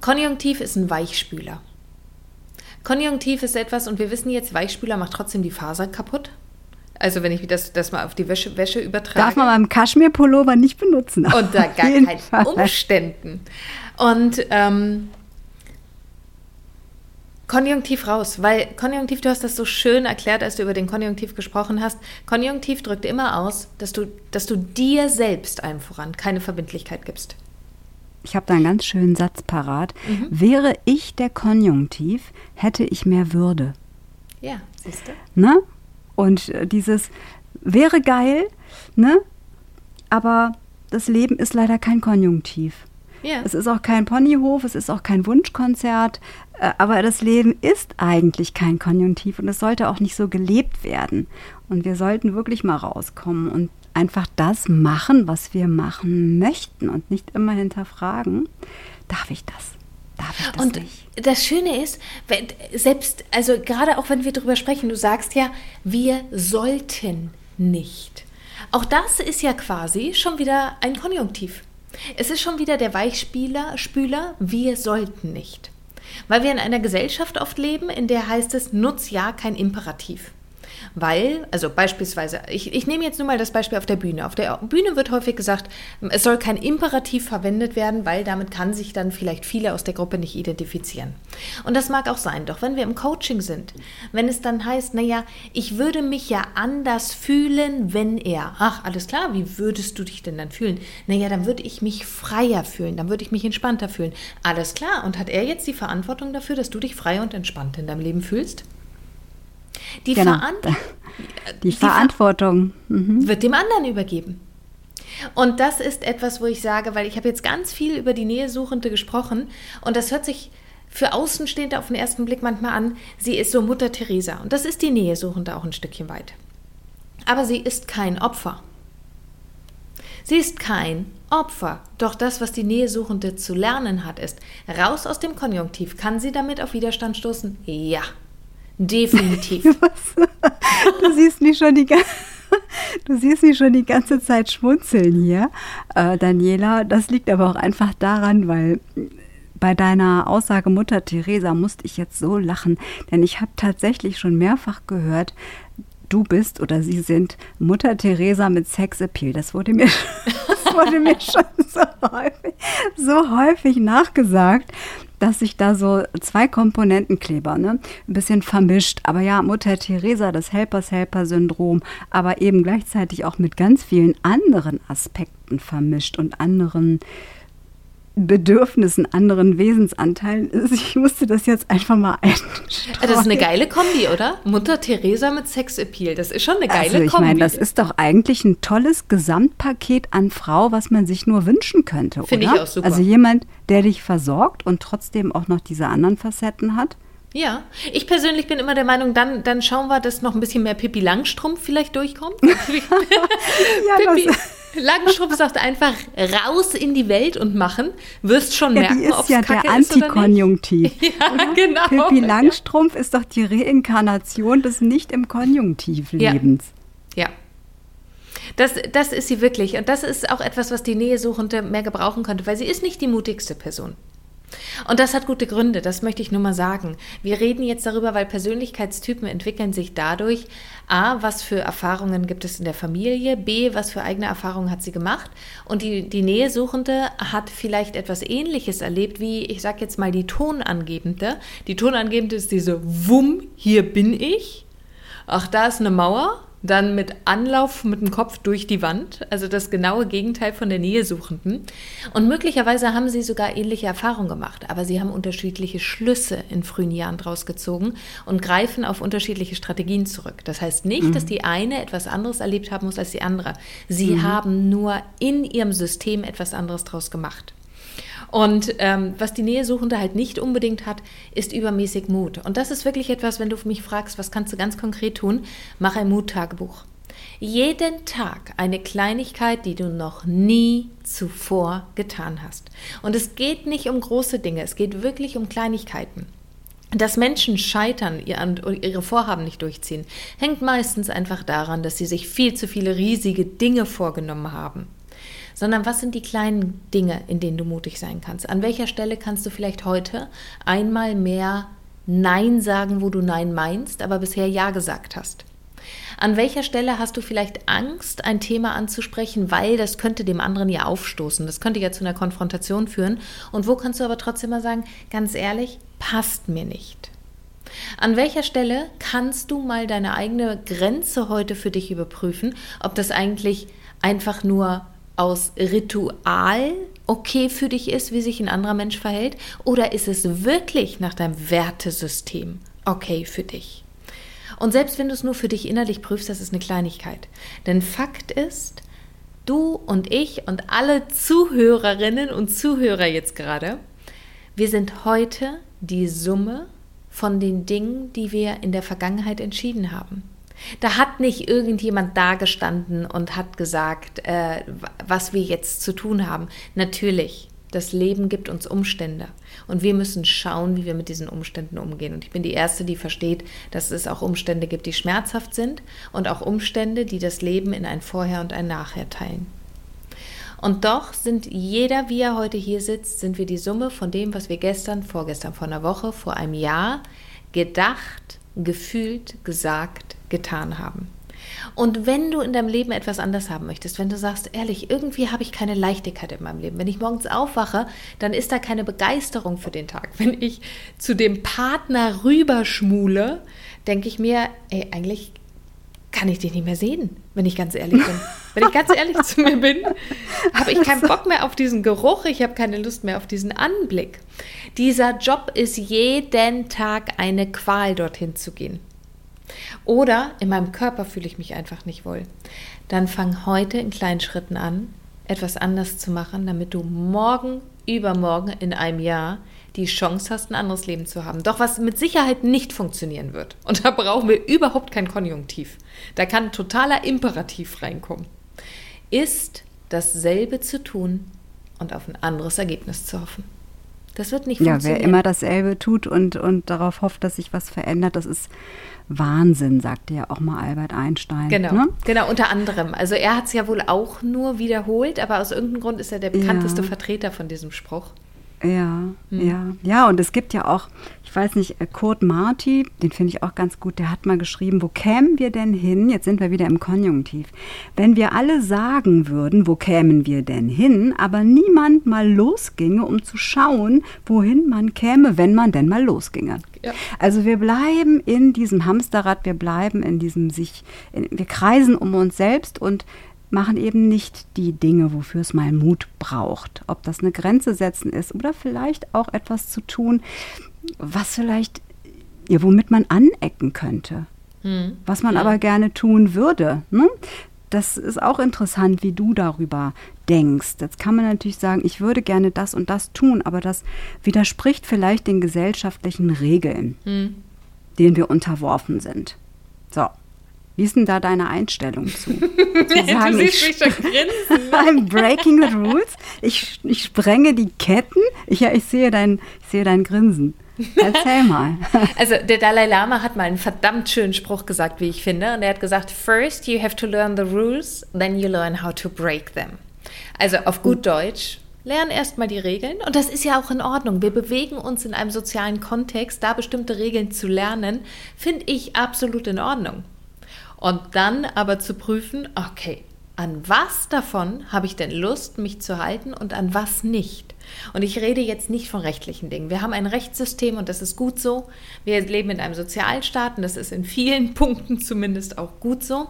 Konjunktiv ist ein Weichspüler. Konjunktiv ist etwas, und wir wissen jetzt, Weichspüler macht trotzdem die Faser kaputt. Also wenn ich das, das mal auf die Wäsche, Wäsche übertrage. Darf man beim Kaschmirpullover nicht benutzen. Unter gar keinen Fall. Umständen. Und ähm, Konjunktiv raus, weil Konjunktiv, du hast das so schön erklärt, als du über den Konjunktiv gesprochen hast. Konjunktiv drückt immer aus, dass du, dass du dir selbst einem voran keine Verbindlichkeit gibst. Ich habe da einen ganz schönen Satz parat. Mhm. Wäre ich der Konjunktiv, hätte ich mehr Würde. Ja, siehst du. Ne? Und äh, dieses wäre geil, ne? Aber das Leben ist leider kein Konjunktiv. Ja. Es ist auch kein Ponyhof, es ist auch kein Wunschkonzert, äh, aber das Leben ist eigentlich kein Konjunktiv und es sollte auch nicht so gelebt werden. Und wir sollten wirklich mal rauskommen und einfach das machen, was wir machen möchten und nicht immer hinterfragen, darf ich das? Darf ich das und nicht? das Schöne ist, selbst, also gerade auch wenn wir darüber sprechen, du sagst ja, wir sollten nicht. Auch das ist ja quasi schon wieder ein Konjunktiv. Es ist schon wieder der Weichspüler, Spüler, wir sollten nicht. Weil wir in einer Gesellschaft oft leben, in der heißt es, nutz ja kein Imperativ. Weil, also beispielsweise, ich, ich nehme jetzt nur mal das Beispiel auf der Bühne. Auf der Bühne wird häufig gesagt, es soll kein Imperativ verwendet werden, weil damit kann sich dann vielleicht viele aus der Gruppe nicht identifizieren. Und das mag auch sein. Doch wenn wir im Coaching sind, wenn es dann heißt, naja, ich würde mich ja anders fühlen, wenn er, ach, alles klar, wie würdest du dich denn dann fühlen? Naja, dann würde ich mich freier fühlen, dann würde ich mich entspannter fühlen. Alles klar. Und hat er jetzt die Verantwortung dafür, dass du dich frei und entspannt in deinem Leben fühlst? Die, genau. Veran die, die Verantwortung mhm. wird dem anderen übergeben. Und das ist etwas, wo ich sage, weil ich habe jetzt ganz viel über die Nähesuchende gesprochen und das hört sich für Außenstehende auf den ersten Blick manchmal an, sie ist so Mutter Teresa und das ist die Nähesuchende auch ein Stückchen weit. Aber sie ist kein Opfer. Sie ist kein Opfer. Doch das, was die Nähesuchende zu lernen hat, ist, raus aus dem Konjunktiv. Kann sie damit auf Widerstand stoßen? Ja. Definitiv. du siehst mich schon die ganze Du siehst mich schon die ganze Zeit schmunzeln hier, äh, Daniela. Das liegt aber auch einfach daran, weil bei deiner Aussage Mutter Teresa musste ich jetzt so lachen, denn ich habe tatsächlich schon mehrfach gehört, du bist oder sie sind Mutter Teresa mit Sexappeal. Das wurde mir, das wurde mir schon so häufig, so häufig nachgesagt dass sich da so zwei Komponentenkleber, ne, ein bisschen vermischt. Aber ja, Mutter Teresa, das Helpers-Helper-Syndrom, aber eben gleichzeitig auch mit ganz vielen anderen Aspekten vermischt und anderen Bedürfnissen, anderen Wesensanteilen. Ich musste das jetzt einfach mal einstreuen. Das ist eine geile Kombi, oder? Mutter Teresa mit Sexappeal. Das ist schon eine geile also ich Kombi. Ich meine, das ist doch eigentlich ein tolles Gesamtpaket an Frau, was man sich nur wünschen könnte, Finde ich auch super. Also jemand, der dich versorgt und trotzdem auch noch diese anderen Facetten hat. Ja, ich persönlich bin immer der Meinung, dann, dann schauen wir, dass noch ein bisschen mehr Pippi Langstrumpf vielleicht durchkommt. ja, Pippi, Langstrumpf sagt einfach raus in die Welt und machen. Wirst schon ja, merken, ob es ja Kacke der Antikonjunktiv. Ja, genau. Pippi Langstrumpf ja. ist doch die Reinkarnation des nicht im Konjunktiv Lebens. Ja. ja. Das, das ist sie wirklich. Und das ist auch etwas, was die Nähesuchende mehr gebrauchen könnte, weil sie ist nicht die mutigste Person. Und das hat gute Gründe, das möchte ich nur mal sagen. Wir reden jetzt darüber, weil Persönlichkeitstypen entwickeln sich dadurch, a, was für Erfahrungen gibt es in der Familie, b, was für eigene Erfahrungen hat sie gemacht und die, die Nähesuchende hat vielleicht etwas Ähnliches erlebt, wie, ich sage jetzt mal, die Tonangebende. Die Tonangebende ist diese Wumm, hier bin ich. Ach, da ist eine Mauer dann mit Anlauf mit dem Kopf durch die Wand, also das genaue Gegenteil von der Nähesuchenden. Und möglicherweise haben sie sogar ähnliche Erfahrungen gemacht, aber sie haben unterschiedliche Schlüsse in frühen Jahren draus gezogen und greifen auf unterschiedliche Strategien zurück. Das heißt nicht, mhm. dass die eine etwas anderes erlebt haben muss als die andere. Sie mhm. haben nur in ihrem System etwas anderes draus gemacht. Und ähm, was die Nähesuchende halt nicht unbedingt hat, ist übermäßig Mut. Und das ist wirklich etwas, wenn du mich fragst, was kannst du ganz konkret tun, mach ein Muttagebuch. Jeden Tag eine Kleinigkeit, die du noch nie zuvor getan hast. Und es geht nicht um große Dinge, es geht wirklich um Kleinigkeiten. Dass Menschen scheitern und ihre Vorhaben nicht durchziehen, hängt meistens einfach daran, dass sie sich viel zu viele riesige Dinge vorgenommen haben sondern was sind die kleinen Dinge, in denen du mutig sein kannst? An welcher Stelle kannst du vielleicht heute einmal mehr Nein sagen, wo du Nein meinst, aber bisher Ja gesagt hast? An welcher Stelle hast du vielleicht Angst, ein Thema anzusprechen, weil das könnte dem anderen ja aufstoßen, das könnte ja zu einer Konfrontation führen? Und wo kannst du aber trotzdem mal sagen, ganz ehrlich, passt mir nicht. An welcher Stelle kannst du mal deine eigene Grenze heute für dich überprüfen, ob das eigentlich einfach nur aus Ritual okay für dich ist, wie sich ein anderer Mensch verhält, oder ist es wirklich nach deinem Wertesystem okay für dich? Und selbst wenn du es nur für dich innerlich prüfst, das ist eine Kleinigkeit. Denn Fakt ist, du und ich und alle Zuhörerinnen und Zuhörer jetzt gerade, wir sind heute die Summe von den Dingen, die wir in der Vergangenheit entschieden haben. Da hat nicht irgendjemand dagestanden und hat gesagt, äh, was wir jetzt zu tun haben. Natürlich, das Leben gibt uns Umstände und wir müssen schauen, wie wir mit diesen Umständen umgehen. Und ich bin die Erste, die versteht, dass es auch Umstände gibt, die schmerzhaft sind und auch Umstände, die das Leben in ein Vorher und ein Nachher teilen. Und doch sind jeder, wie er heute hier sitzt, sind wir die Summe von dem, was wir gestern, vorgestern, vor einer Woche, vor einem Jahr gedacht, gefühlt, gesagt, getan haben. Und wenn du in deinem Leben etwas anders haben möchtest, wenn du sagst, ehrlich, irgendwie habe ich keine Leichtigkeit in meinem Leben. Wenn ich morgens aufwache, dann ist da keine Begeisterung für den Tag. Wenn ich zu dem Partner rüberschmule, denke ich mir, ey, eigentlich kann ich dich nicht mehr sehen, wenn ich ganz ehrlich bin. Wenn ich ganz ehrlich zu mir bin, habe ich keinen Bock mehr auf diesen Geruch, ich habe keine Lust mehr auf diesen Anblick. Dieser Job ist jeden Tag eine Qual, dorthin zu gehen. Oder in meinem Körper fühle ich mich einfach nicht wohl. Dann fang heute in kleinen Schritten an, etwas anders zu machen, damit du morgen, übermorgen, in einem Jahr die Chance hast, ein anderes Leben zu haben. Doch was mit Sicherheit nicht funktionieren wird, und da brauchen wir überhaupt kein Konjunktiv, da kann totaler Imperativ reinkommen, ist dasselbe zu tun und auf ein anderes Ergebnis zu hoffen. Das wird nicht funktionieren. Ja, wer immer dasselbe tut und, und darauf hofft, dass sich was verändert, das ist Wahnsinn, sagte ja auch mal Albert Einstein. Genau, ne? genau, unter anderem. Also er hat es ja wohl auch nur wiederholt, aber aus irgendeinem Grund ist er der bekannteste ja. Vertreter von diesem Spruch. Ja, hm. ja, ja, und es gibt ja auch, ich weiß nicht, äh, Kurt Marti, den finde ich auch ganz gut, der hat mal geschrieben, wo kämen wir denn hin? Jetzt sind wir wieder im Konjunktiv. Wenn wir alle sagen würden, wo kämen wir denn hin, aber niemand mal losginge, um zu schauen, wohin man käme, wenn man denn mal losginge. Ja. Also wir bleiben in diesem Hamsterrad, wir bleiben in diesem sich, wir kreisen um uns selbst und machen eben nicht die Dinge, wofür es mal Mut braucht. Ob das eine Grenze setzen ist oder vielleicht auch etwas zu tun, was vielleicht, ja, womit man anecken könnte. Hm. Was man ja. aber gerne tun würde. Ne? Das ist auch interessant, wie du darüber denkst. Jetzt kann man natürlich sagen, ich würde gerne das und das tun, aber das widerspricht vielleicht den gesellschaftlichen Regeln, hm. denen wir unterworfen sind. So, wie ist denn da deine Einstellung zu? zu sagen, du siehst mich schon grinsen. I'm breaking the rules. Ich, ich sprenge die Ketten. Ich, ja, ich, sehe dein, ich sehe dein Grinsen. Erzähl mal. Also der Dalai Lama hat mal einen verdammt schönen Spruch gesagt, wie ich finde. Und er hat gesagt, first you have to learn the rules, then you learn how to break them. Also auf gut Deutsch, lern erstmal die Regeln. Und das ist ja auch in Ordnung. Wir bewegen uns in einem sozialen Kontext. Da bestimmte Regeln zu lernen, finde ich absolut in Ordnung. Und dann aber zu prüfen, okay, an was davon habe ich denn Lust, mich zu halten und an was nicht? Und ich rede jetzt nicht von rechtlichen Dingen. Wir haben ein Rechtssystem und das ist gut so. Wir leben in einem Sozialstaat und das ist in vielen Punkten zumindest auch gut so.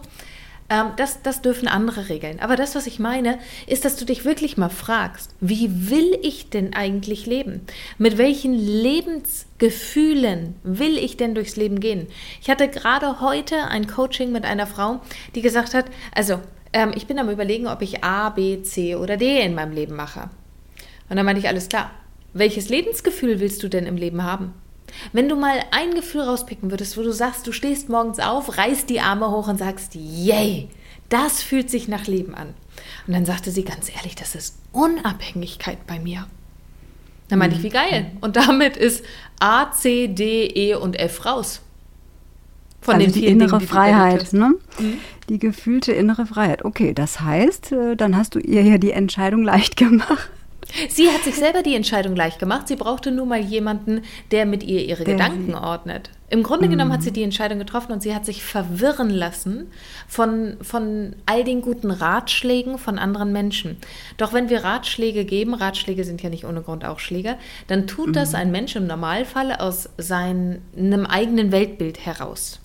Ähm, das, das dürfen andere regeln. Aber das, was ich meine, ist, dass du dich wirklich mal fragst, wie will ich denn eigentlich leben? Mit welchen Lebensgefühlen will ich denn durchs Leben gehen? Ich hatte gerade heute ein Coaching mit einer Frau, die gesagt hat, also ähm, ich bin am Überlegen, ob ich A, B, C oder D in meinem Leben mache. Und dann meinte ich, alles klar. Welches Lebensgefühl willst du denn im Leben haben? Wenn du mal ein Gefühl rauspicken würdest, wo du sagst, du stehst morgens auf, reißt die Arme hoch und sagst, yay, das fühlt sich nach Leben an. Und dann sagte sie ganz ehrlich, das ist Unabhängigkeit bei mir. Dann meinte ich, wie geil. Und damit ist A, C, D, E und F raus. Von also den die innere Dingen, die Freiheit, ne? Mhm. Die gefühlte innere Freiheit. Okay, das heißt, äh, dann hast du ihr ja die Entscheidung leicht gemacht Sie hat sich selber die Entscheidung leicht gemacht. Sie brauchte nur mal jemanden, der mit ihr ihre Der Gedanken ordnet. Im Grunde genommen Mhm. hat sie die Entscheidung getroffen und sie hat sich verwirren lassen von, von all den guten Ratschlägen von anderen Menschen. Doch wenn wir Ratschläge geben, Ratschläge sind ja nicht ohne Grund auch Schläge, dann tut das Mhm. ein Mensch im Normalfall aus seinem eigenen Weltbild heraus.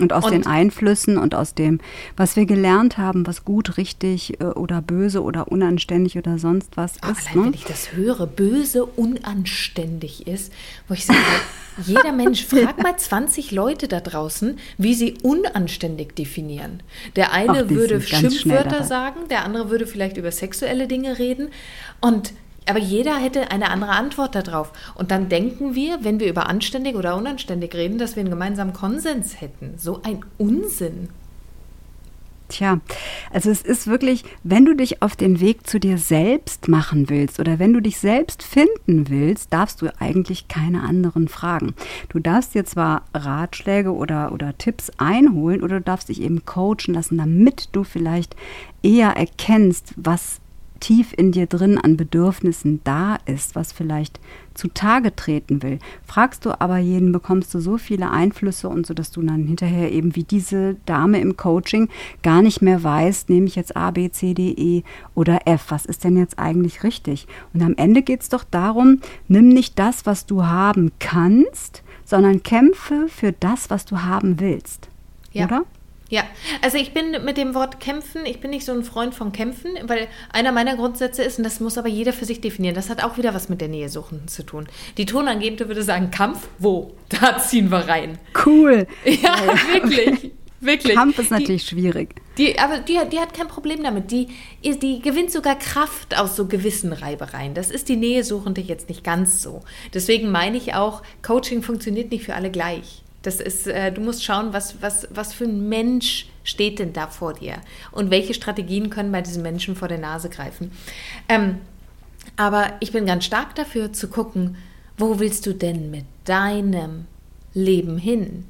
Und aus Und- den Einflüssen und aus dem, was wir gelernt haben, was gut, richtig äh, oder böse oder unanständig oder sonst was Aber ist. allein Ne? wenn ich das höre, böse, unanständig ist, wo ich sage, jeder Mensch, frag mal 20 Leute da draußen, wie sie unanständig definieren. Der eine Ach, würde Schimpfwörter sagen, der andere würde vielleicht über sexuelle Dinge reden und aber jeder hätte eine andere Antwort darauf. Und dann denken wir, wenn wir über anständig oder unanständig reden, dass wir einen gemeinsamen Konsens hätten. So ein Unsinn. Tja, also es ist wirklich, wenn du dich auf den Weg zu dir selbst machen willst oder wenn du dich selbst finden willst, darfst du eigentlich keine anderen fragen. Du darfst dir zwar Ratschläge oder, oder Tipps einholen oder du darfst dich eben coachen lassen, damit du vielleicht eher erkennst, was tief in dir drin an Bedürfnissen da ist, was vielleicht zutage treten will. Fragst du aber jeden, bekommst du so viele Einflüsse und so, dass du dann hinterher eben wie diese Dame im Coaching gar nicht mehr weißt, nehme ich jetzt A, B, C, D, E oder F, was ist denn jetzt eigentlich richtig? Und am Ende geht es doch darum, nimm nicht das, was du haben kannst, sondern kämpfe für das, was du haben willst. Ja. Oder? Ja, also ich bin mit dem Wort kämpfen, ich bin nicht so ein Freund von kämpfen, weil einer meiner Grundsätze ist, und das muss aber jeder für sich definieren, das hat auch wieder was mit der Nähe suchen zu tun. Die Tonangebende würde sagen, Kampf, wo? Da ziehen wir rein. Cool. Ja, wirklich. Wirklich. Kampf ist Die- natürlich schwierig. Die, aber die, die hat kein Problem damit. Die, die gewinnt sogar Kraft aus so gewissen Reibereien. Das ist die Nähesuchende jetzt nicht ganz so. Deswegen meine ich auch, Coaching funktioniert nicht für alle gleich. Das ist, äh, du musst schauen, was, was, was für ein Mensch steht denn da vor dir und welche Strategien können bei diesem Menschen vor der Nase greifen. Ähm, aber ich bin ganz stark dafür zu gucken, wo willst du denn mit deinem Leben hin?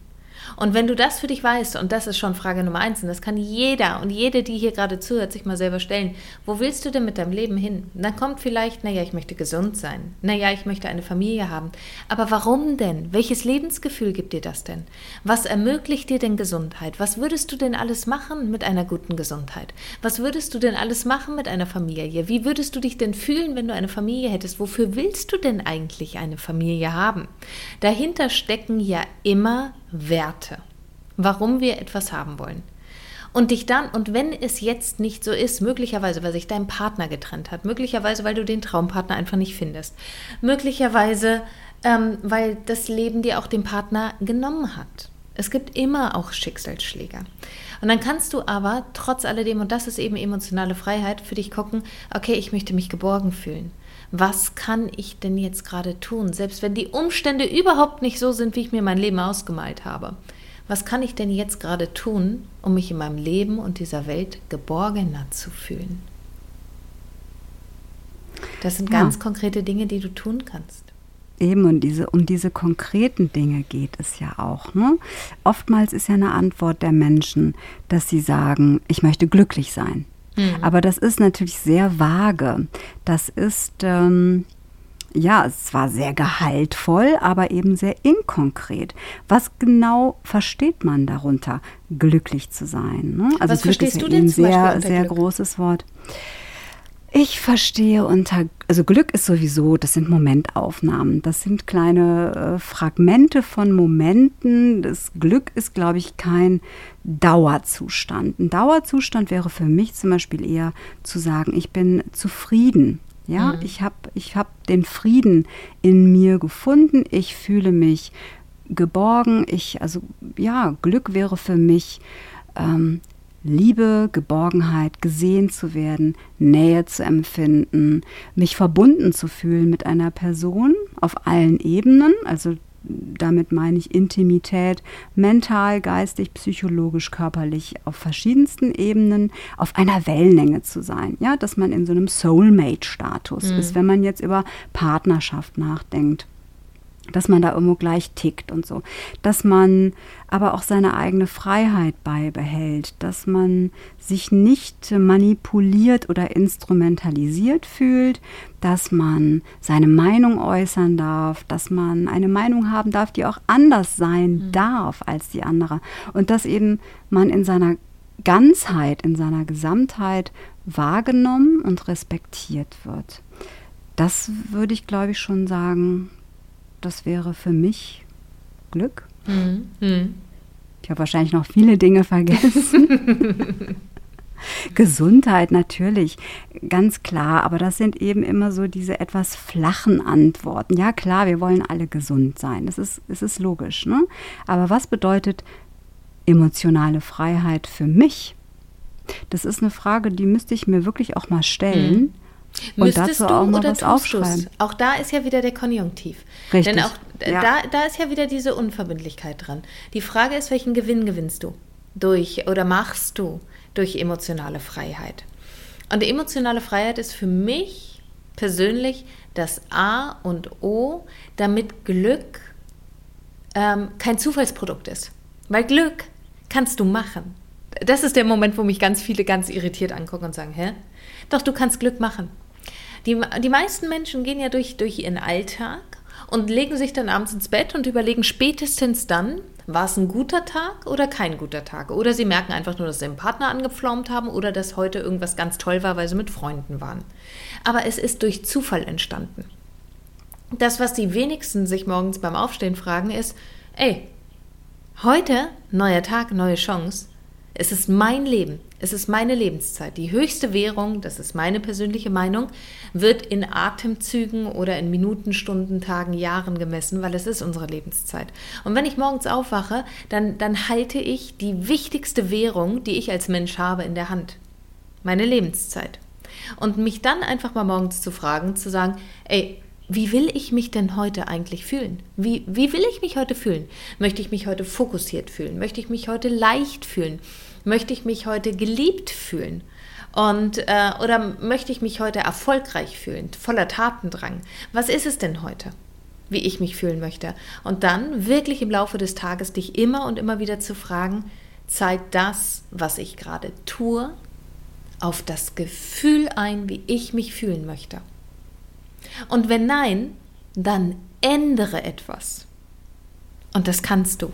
Und wenn du das für dich weißt, und das ist schon Frage Nummer eins, und das kann jeder und jede, die hier gerade zuhört, sich mal selber stellen, wo willst du denn mit deinem Leben hin? Dann kommt vielleicht, naja, ich möchte gesund sein, naja, ich möchte eine Familie haben. Aber warum denn? Welches Lebensgefühl gibt dir das denn? Was ermöglicht dir denn Gesundheit? Was würdest du denn alles machen mit einer guten Gesundheit? Was würdest du denn alles machen mit einer Familie? Wie würdest du dich denn fühlen, wenn du eine Familie hättest? Wofür willst du denn eigentlich eine Familie haben? Dahinter stecken ja immer Werte, warum wir etwas haben wollen. Und dich dann, und wenn es jetzt nicht so ist, möglicherweise, weil sich dein Partner getrennt hat, möglicherweise, weil du den Traumpartner einfach nicht findest, möglicherweise, ähm, weil das Leben dir auch den Partner genommen hat. Es gibt immer auch Schicksalsschläge. Und dann kannst du aber trotz alledem, und das ist eben emotionale Freiheit, für dich gucken, okay, ich möchte mich geborgen fühlen. Was kann ich denn jetzt gerade tun? Selbst wenn die Umstände überhaupt nicht so sind, wie ich mir mein Leben ausgemalt habe. Was kann ich denn jetzt gerade tun, um mich in meinem Leben und dieser Welt geborgener zu fühlen? Das sind Ja. ganz konkrete Dinge, die du tun kannst. Eben, und diese, um diese konkreten Dinge geht es ja auch. Ne? Oftmals ist ja eine Antwort der Menschen, dass sie sagen, ich möchte glücklich sein. Aber das ist natürlich sehr vage. Das ist, ähm, ja, es zwar sehr gehaltvoll, aber eben sehr inkonkret. Was genau versteht man darunter, glücklich zu sein? Ne? Also Was verstehst du denn sehr, sehr Glück? großes Wort. Ich verstehe unter, also Glück ist sowieso, das sind Momentaufnahmen, das sind kleine äh, Fragmente von Momenten. Das Glück ist, glaube ich, kein Dauerzustand. Ein Dauerzustand wäre für mich zum Beispiel eher zu sagen, ich bin zufrieden. Ja, ich habe ich hab den Frieden in mir gefunden. Ich fühle mich geborgen. Ich, also ja, Glück wäre für mich ähm, Liebe, Geborgenheit, gesehen zu werden, Nähe zu empfinden, mich verbunden zu fühlen mit einer Person auf allen Ebenen, also damit meine ich Intimität, mental, geistig, psychologisch, körperlich, auf verschiedensten Ebenen auf einer Wellenlänge zu sein. Ja, dass man in so einem Soulmate-Status ist, wenn man jetzt über Partnerschaft nachdenkt. Dass man da irgendwo gleich tickt und so. Dass man aber auch seine eigene Freiheit beibehält, dass man sich nicht manipuliert oder instrumentalisiert fühlt, dass man seine Meinung äußern darf, dass man eine Meinung haben darf, die auch anders sein mhm. darf als die andere und dass eben man in seiner Ganzheit, in seiner Gesamtheit wahrgenommen und respektiert wird. Das würde ich, glaube ich, schon sagen, das wäre für mich Glück. Mhm. Mhm. Ich habe wahrscheinlich noch viele Dinge vergessen. Gesundheit natürlich, ganz klar, aber das sind eben immer so diese etwas flachen Antworten. Ja klar, wir wollen alle gesund sein, das ist, das ist logisch. Ne? Aber was bedeutet emotionale Freiheit für mich? Das ist eine Frage, die müsste ich mir wirklich auch mal stellen. Mhm. Und Müsstest dazu auch noch was aufschreiben. Auch da ist ja wieder der Konjunktiv. Richtig. Denn auch ja. da, da ist ja wieder diese Unverbindlichkeit dran. Die Frage ist, welchen Gewinn gewinnst du durch oder machst du durch emotionale Freiheit? Und emotionale Freiheit ist für mich persönlich das A und O, damit Glück ähm, kein Zufallsprodukt ist. Weil Glück kannst du machen. Das ist der Moment, wo mich ganz viele ganz irritiert angucken und sagen, hä? Doch, du kannst Glück machen. Die, die meisten Menschen gehen ja durch, durch ihren Alltag und legen sich dann abends ins Bett und überlegen spätestens dann, war es ein guter Tag oder kein guter Tag? Oder sie merken einfach nur, dass sie einen Partner angepflaumt haben oder dass heute irgendwas ganz toll war, weil sie mit Freunden waren. Aber es ist durch Zufall entstanden. Das, was die wenigsten sich morgens beim Aufstehen fragen, ist, ey, heute, neuer Tag, neue Chance. Es ist mein Leben. Es ist meine Lebenszeit. Die höchste Währung, das ist meine persönliche Meinung, wird in Atemzügen oder in Minuten, Stunden, Tagen, Jahren gemessen, weil es ist unsere Lebenszeit. Und wenn ich morgens aufwache, dann, dann halte ich die wichtigste Währung, die ich als Mensch habe, in der Hand. Meine Lebenszeit. Und mich dann einfach mal morgens zu fragen, zu sagen, ey, wie will ich mich denn heute eigentlich fühlen? Wie, wie will ich mich heute fühlen? Möchte ich mich heute fokussiert fühlen? Möchte ich mich heute leicht fühlen? Möchte ich mich heute geliebt fühlen? Und äh, oder möchte ich mich heute erfolgreich fühlen, voller Tatendrang? Was ist es denn heute, wie ich mich fühlen möchte? Und dann wirklich im Laufe des Tages dich immer und immer wieder zu fragen, zeigt das, was ich gerade tue, auf das Gefühl ein, wie ich mich fühlen möchte? Und wenn nein, dann ändere etwas. Und das kannst du.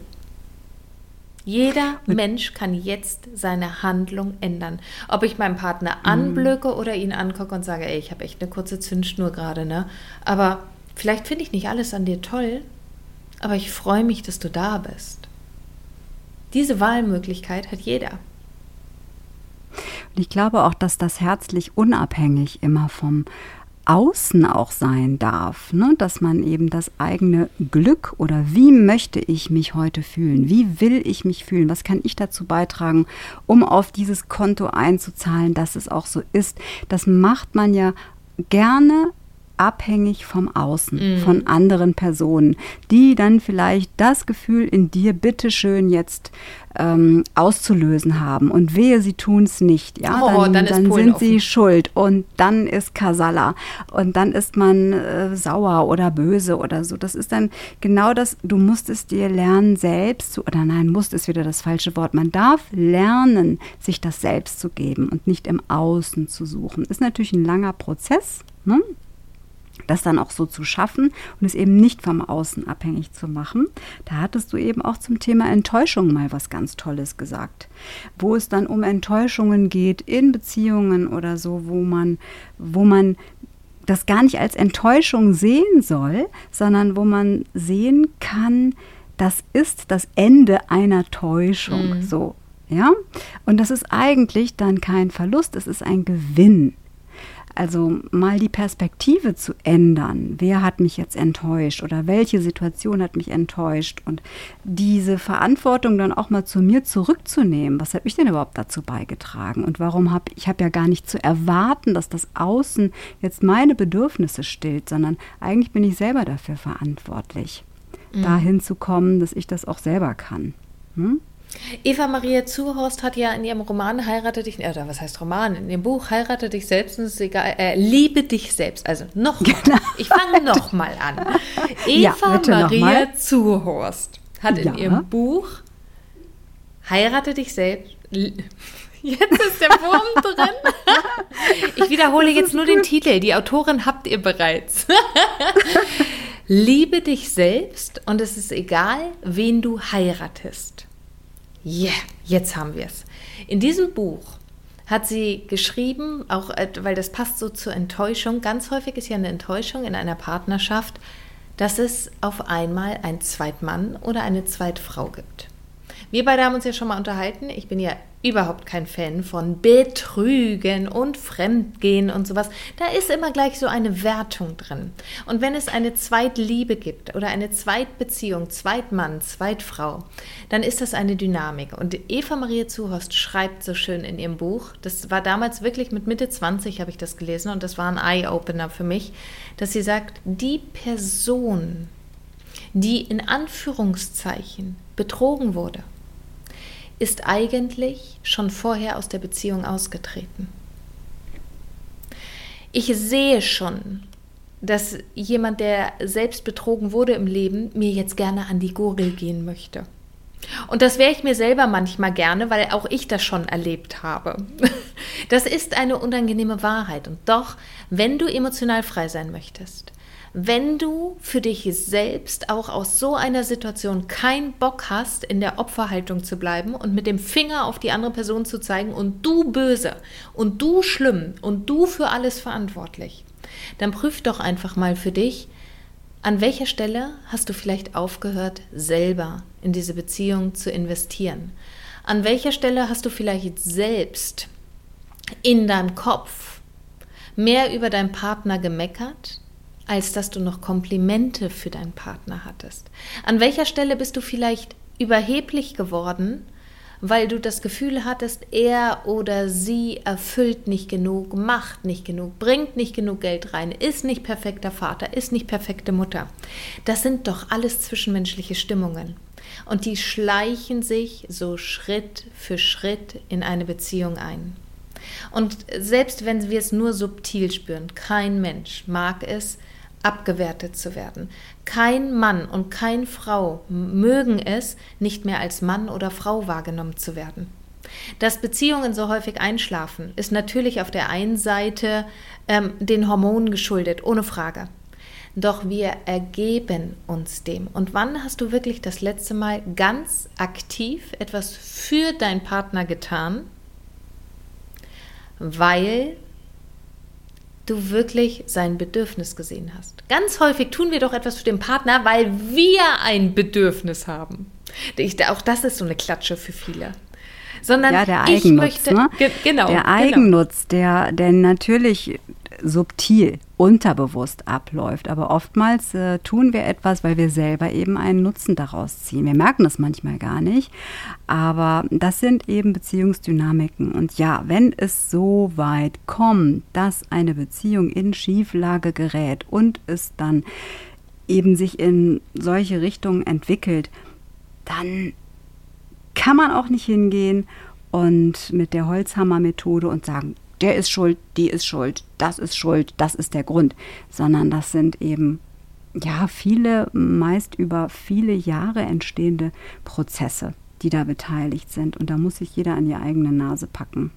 Jeder Mensch kann jetzt seine Handlung ändern. Ob ich meinen Partner mhm. anblöcke oder ihn angucke und sage, ey, ich habe echt eine kurze Zündschnur gerade, ne? Aber vielleicht finde ich nicht alles an dir toll, aber ich freue mich, dass du da bist. Diese Wahlmöglichkeit hat jeder. Und ich glaube auch, dass das herzlich unabhängig immer vom Außen auch sein darf, ne? dass man eben das eigene Glück oder wie möchte ich mich heute fühlen, wie will ich mich fühlen, was kann ich dazu beitragen, um auf dieses Konto einzuzahlen, dass es auch so ist. Das macht man ja gerne abhängig vom Außen, mhm. von anderen Personen, die dann vielleicht das Gefühl in dir bitteschön jetzt ähm, auszulösen haben. Und wehe, sie tun es nicht. Ja, oh, dann, dann, dann sind sie schuld und dann ist Kasala und dann ist man äh, sauer oder böse oder so. Das ist dann genau das, du musst es dir lernen, selbst zu, oder nein, musst ist wieder das falsche Wort. Man darf lernen, sich das selbst zu geben und nicht im Außen zu suchen. Ist natürlich ein langer Prozess. Ne? Das dann auch so zu schaffen und es eben nicht vom Außen abhängig zu machen. Da hattest du eben auch zum Thema Enttäuschung mal was ganz Tolles gesagt, wo es dann um Enttäuschungen geht in Beziehungen oder so, wo man, wo man das gar nicht als Enttäuschung sehen soll, sondern wo man sehen kann, das ist das Ende einer Täuschung. Mhm. So, ja. Und das ist eigentlich dann kein Verlust, es ist ein Gewinn. Also mal die Perspektive zu ändern. Wer hat mich jetzt enttäuscht oder welche Situation hat mich enttäuscht? Und diese Verantwortung dann auch mal zu mir zurückzunehmen. Was habe ich denn überhaupt dazu beigetragen? Und warum habe ich habe ja gar nicht zu erwarten, dass das Außen jetzt meine Bedürfnisse stillt, sondern eigentlich bin ich selber dafür verantwortlich, mhm. dahin zu kommen, dass ich das auch selber kann. Hm? Eva Maria Zuhorst hat ja in ihrem Roman Heirate dich, oder äh, was heißt Roman? In dem Buch Heirate dich selbst, ist egal, äh, liebe dich selbst. Also noch genau. Ich fange noch mal an. Eva ja, Maria Zuhorst hat in ja. ihrem Buch Heirate dich selbst. Jetzt ist der Wurm drin. Ich wiederhole jetzt nur gut. den Titel. Die Autorin habt ihr bereits. Liebe dich selbst und es ist egal, wen du heiratest. Yeah, jetzt haben wir es. In diesem Buch hat sie geschrieben, auch äh, weil das passt so zur Enttäuschung, ganz häufig ist ja eine Enttäuschung in einer Partnerschaft, dass es auf einmal einen Zweitmann oder eine Zweitfrau gibt. Wir beide haben uns ja schon mal unterhalten. Ich bin ja überhaupt kein Fan von Betrügen und Fremdgehen und sowas. Da ist immer gleich so eine Wertung drin. Und wenn es eine Zweitliebe gibt oder eine Zweitbeziehung, Zweitmann, Zweitfrau, dann ist das eine Dynamik. Und Eva Maria Zuhorst schreibt so schön in ihrem Buch, das war damals wirklich mit Mitte 20 habe ich das gelesen und das war ein Eye-Opener für mich, dass sie sagt, die Person, die in Anführungszeichen betrogen wurde, ist eigentlich schon vorher aus der Beziehung ausgetreten. Ich sehe schon, dass jemand, der selbst betrogen wurde im Leben, mir jetzt gerne an die Gurgel gehen möchte. Und das wäre ich mir selber manchmal gerne, weil auch ich das schon erlebt habe. Das ist eine unangenehme Wahrheit. Und doch, wenn du emotional frei sein möchtest, wenn du für dich selbst auch aus so einer Situation keinen Bock hast, in der Opferhaltung zu bleiben und mit dem Finger auf die andere Person zu zeigen und du böse und du schlimm und du für alles verantwortlich, dann prüf doch einfach mal für dich, an welcher Stelle hast du vielleicht aufgehört, selber in diese Beziehung zu investieren? An welcher Stelle hast du vielleicht selbst in deinem Kopf mehr über deinen Partner gemeckert, als dass du noch Komplimente für deinen Partner hattest? An welcher Stelle bist du vielleicht überheblich geworden, weil du das Gefühl hattest, er oder sie erfüllt nicht genug, macht nicht genug, bringt nicht genug Geld rein, ist nicht perfekter Vater, ist nicht perfekte Mutter. Das sind doch alles zwischenmenschliche Stimmungen. Und die schleichen sich so Schritt für Schritt in eine Beziehung ein. Und selbst wenn wir es nur subtil spüren, kein Mensch mag es, abgewertet zu werden. Kein Mann und keine Frau mögen es, nicht mehr als Mann oder Frau wahrgenommen zu werden. Dass Beziehungen so häufig einschlafen, ist natürlich auf der einen Seite ähm, den Hormonen geschuldet, ohne Frage. Doch wir ergeben uns dem. Und wann hast du wirklich das letzte Mal ganz aktiv etwas für deinen Partner getan, weil du wirklich sein Bedürfnis gesehen hast. Ganz häufig tun wir doch etwas für den Partner, weil wir ein Bedürfnis haben. Ich, auch das ist so eine Klatsche für viele. Sondern ja, der Eigennutz, ich möchte, ne? genau, der genau. Eigennutz, genau. der, der natürlich subtil, unterbewusst abläuft. Aber oftmals äh, tun wir etwas, weil wir selber eben einen Nutzen daraus ziehen. Wir merken das manchmal gar nicht. Aber das sind eben Beziehungsdynamiken. Und ja, wenn es so weit kommt, dass eine Beziehung in Schieflage gerät und es dann eben sich in solche Richtungen entwickelt, dann kann man auch nicht hingehen und mit der Holzhammer-Methode und sagen, der ist schuld, die ist schuld, das ist schuld, das ist der Grund, sondern das sind eben ja viele, meist über viele Jahre entstehende Prozesse, die da beteiligt sind. Und da muss sich jeder an die eigene Nase packen.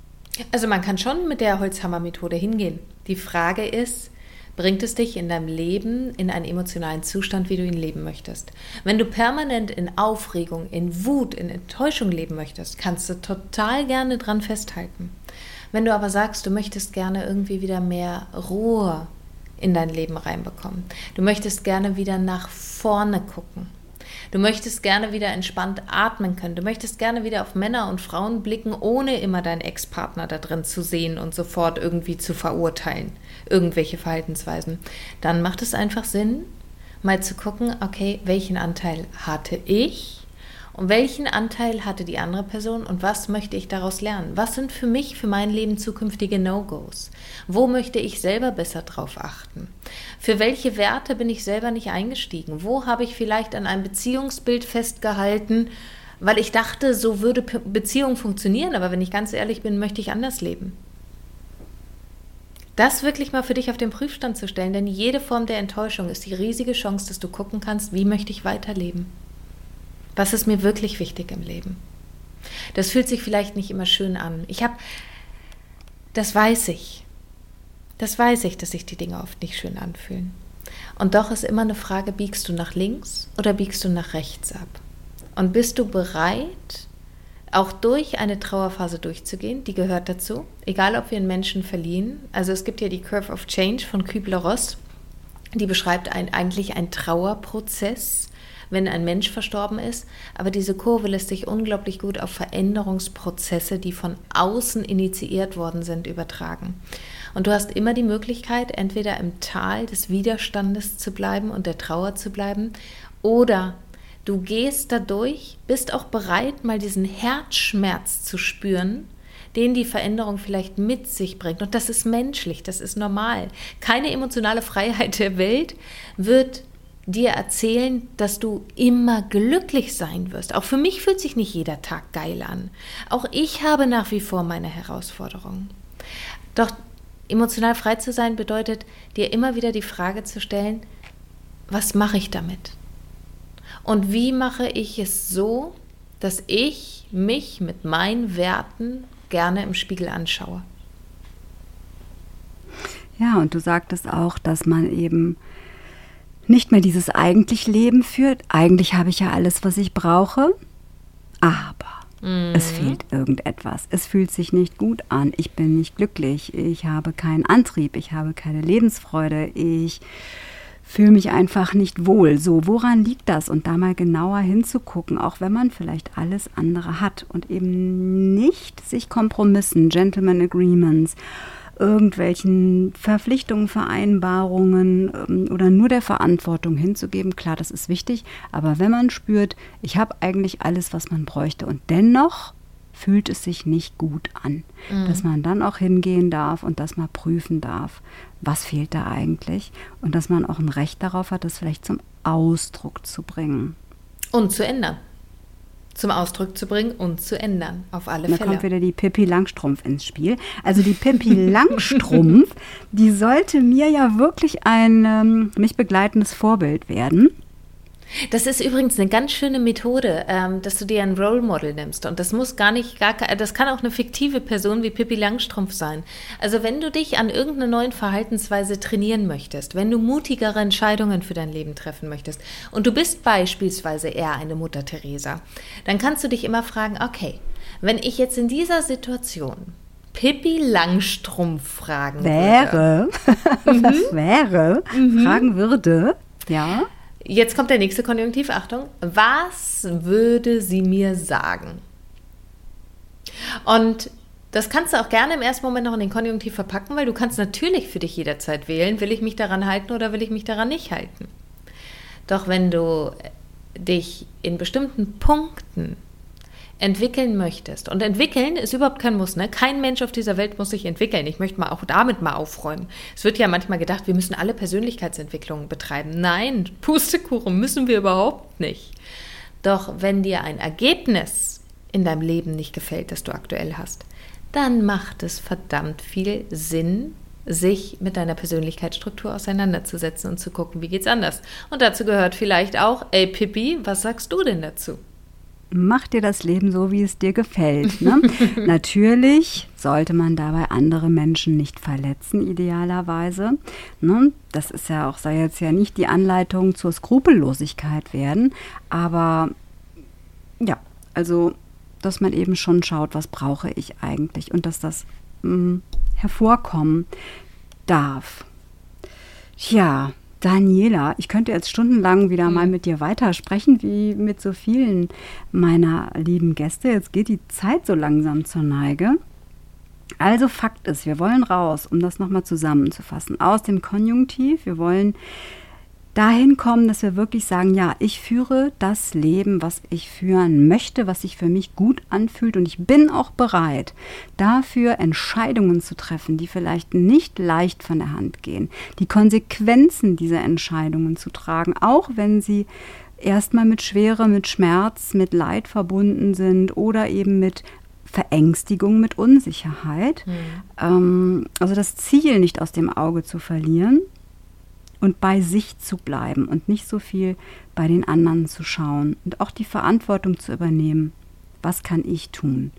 Also man kann schon mit der Holzhammer-Methode hingehen. Die Frage ist, bringt es dich in deinem Leben in einen emotionalen Zustand, wie du ihn leben möchtest. Wenn du permanent in Aufregung, in Wut, in Enttäuschung leben möchtest, kannst du total gerne dran festhalten. Wenn du aber sagst, du möchtest gerne irgendwie wieder mehr Ruhe in dein Leben reinbekommen, du möchtest gerne wieder nach vorne gucken, du möchtest gerne wieder entspannt atmen können, du möchtest gerne wieder auf Männer und Frauen blicken, ohne immer deinen Ex-Partner da drin zu sehen und sofort irgendwie zu verurteilen, irgendwelche Verhaltensweisen, dann macht es einfach Sinn, mal zu gucken, okay, welchen Anteil hatte ich und welchen Anteil hatte die andere Person und was möchte ich daraus lernen? Was sind für mich, für mein Leben zukünftige No-Gos? Wo möchte ich selber besser drauf achten? Für welche Werte bin ich selber nicht eingestiegen? Wo habe ich vielleicht an einem Beziehungsbild festgehalten, weil ich dachte, so würde Beziehung funktionieren, aber wenn ich ganz ehrlich bin, möchte ich anders leben. Das wirklich mal für dich auf den Prüfstand zu stellen, denn jede Form der Enttäuschung ist die riesige Chance, dass du gucken kannst, wie möchte ich weiterleben? Was ist mir wirklich wichtig im Leben? Das fühlt sich vielleicht nicht immer schön an. Ich habe, das weiß ich. Das weiß ich, dass sich die Dinge oft nicht schön anfühlen. Und doch ist immer eine Frage, biegst du nach links oder biegst du nach rechts ab? Und bist du bereit, auch durch eine Trauerphase durchzugehen? Die gehört dazu. Egal, ob wir einen Menschen verlieren. Also es gibt ja die Curve of Change von Kübler-Ross. Die beschreibt ein, eigentlich einen Trauerprozess, wenn ein Mensch verstorben ist. Aber diese Kurve lässt sich unglaublich gut auf Veränderungsprozesse, die von außen initiiert worden sind, übertragen. Und du hast immer die Möglichkeit, entweder im Tal des Widerstandes zu bleiben und der Trauer zu bleiben oder Du gehst dadurch, bist auch bereit, mal diesen Herzschmerz zu spüren, den die Veränderung vielleicht mit sich bringt. Und das ist menschlich, das ist normal. Keine emotionale Freiheit der Welt wird dir erzählen, dass du immer glücklich sein wirst. Auch für mich fühlt sich nicht jeder Tag geil an. Auch ich habe nach wie vor meine Herausforderungen. Doch emotional frei zu sein bedeutet, dir immer wieder die Frage zu stellen, was mache ich damit? Und wie mache ich es so, dass ich mich mit meinen Werten gerne im Spiegel anschaue? Ja, und du sagtest auch, dass man eben nicht mehr dieses eigentlich Leben führt. Eigentlich habe ich ja alles, was ich brauche, aber mhm. es fehlt irgendetwas. Es fühlt sich nicht gut an. Ich bin nicht glücklich. Ich habe keinen Antrieb. Ich habe keine Lebensfreude. Ich fühle mich einfach nicht wohl. So, woran liegt das? Und da mal genauer hinzugucken, auch wenn man vielleicht alles andere hat und eben nicht sich Kompromissen, Gentleman Agreements, irgendwelchen Verpflichtungen, Vereinbarungen ähm, oder nur der Verantwortung hinzugeben. Klar, das ist wichtig, aber wenn man spürt, ich habe eigentlich alles, was man bräuchte und dennoch fühlt es sich nicht gut an. Mhm. Dass man dann auch hingehen darf und das mal prüfen darf, was fehlt da eigentlich und dass man auch ein Recht darauf hat, das vielleicht zum Ausdruck zu bringen. Und zu ändern. Zum Ausdruck zu bringen und zu ändern, auf alle da Fälle. Da kommt wieder die Pippi Langstrumpf ins Spiel. Also die Pippi Langstrumpf, die sollte mir ja wirklich ein ähm, mich begleitendes Vorbild werden. Das ist übrigens eine ganz schöne Methode, ähm, dass du dir ein Role Model nimmst. Und das muss gar nicht, gar, das kann auch eine fiktive Person wie Pippi Langstrumpf sein. Also wenn du dich an irgendeiner neuen Verhaltensweise trainieren möchtest, wenn du mutigere Entscheidungen für dein Leben treffen möchtest und du bist beispielsweise eher eine Mutter Teresa, dann kannst du dich immer fragen, okay, wenn ich jetzt in dieser Situation Pippi Langstrumpf fragen wäre, würde. was wäre, mhm. fragen würde, ja. Jetzt kommt der nächste Konjunktiv. Achtung. Was würde sie mir sagen? Und das kannst du auch gerne im ersten Moment noch in den Konjunktiv verpacken, weil du kannst natürlich für dich jederzeit wählen, will ich mich daran halten oder will ich mich daran nicht halten. Doch wenn du dich in bestimmten Punkten entwickeln möchtest. Und entwickeln ist überhaupt kein Muss. Ne? Kein Mensch auf dieser Welt muss sich entwickeln. Ich möchte mal auch damit mal aufräumen. Es wird ja manchmal gedacht, wir müssen alle Persönlichkeitsentwicklungen betreiben. Nein, Pustekuchen müssen wir überhaupt nicht. Doch wenn dir ein Ergebnis in deinem Leben nicht gefällt, das du aktuell hast, dann macht es verdammt viel Sinn, sich mit deiner Persönlichkeitsstruktur auseinanderzusetzen und zu gucken, wie geht's anders. Und dazu gehört vielleicht auch, ey Pippi, was sagst du denn dazu? Mach dir das Leben so, wie es dir gefällt. Ne? Natürlich sollte man dabei andere Menschen nicht verletzen, idealerweise. Ne? Das ist ja auch, soll jetzt ja nicht die Anleitung zur Skrupellosigkeit werden, aber ja, also, dass man eben schon schaut, was brauche ich eigentlich und dass das mh, hm, hervorkommen darf. Ja, Daniela, ich könnte jetzt stundenlang wieder mhm. mal mit dir weitersprechen, wie mit so vielen meiner lieben Gäste. Jetzt geht die Zeit so langsam zur Neige. Also Fakt ist, wir wollen raus, um das nochmal zusammenzufassen, aus dem Konjunktiv. Wir wollen dahin kommen, dass wir wirklich sagen, ja, ich führe das Leben, was ich führen möchte, was sich für mich gut anfühlt und ich bin auch bereit, dafür Entscheidungen zu treffen, die vielleicht nicht leicht von der Hand gehen, die Konsequenzen dieser Entscheidungen zu tragen, auch wenn sie erstmal mit Schwere, mit Schmerz, mit Leid verbunden sind oder eben mit Verängstigung, mit Unsicherheit. Mhm. Ähm, also das Ziel nicht aus dem Auge zu verlieren und bei sich zu bleiben und nicht so viel bei den anderen zu schauen und auch die Verantwortung zu übernehmen. Was kann ich tun,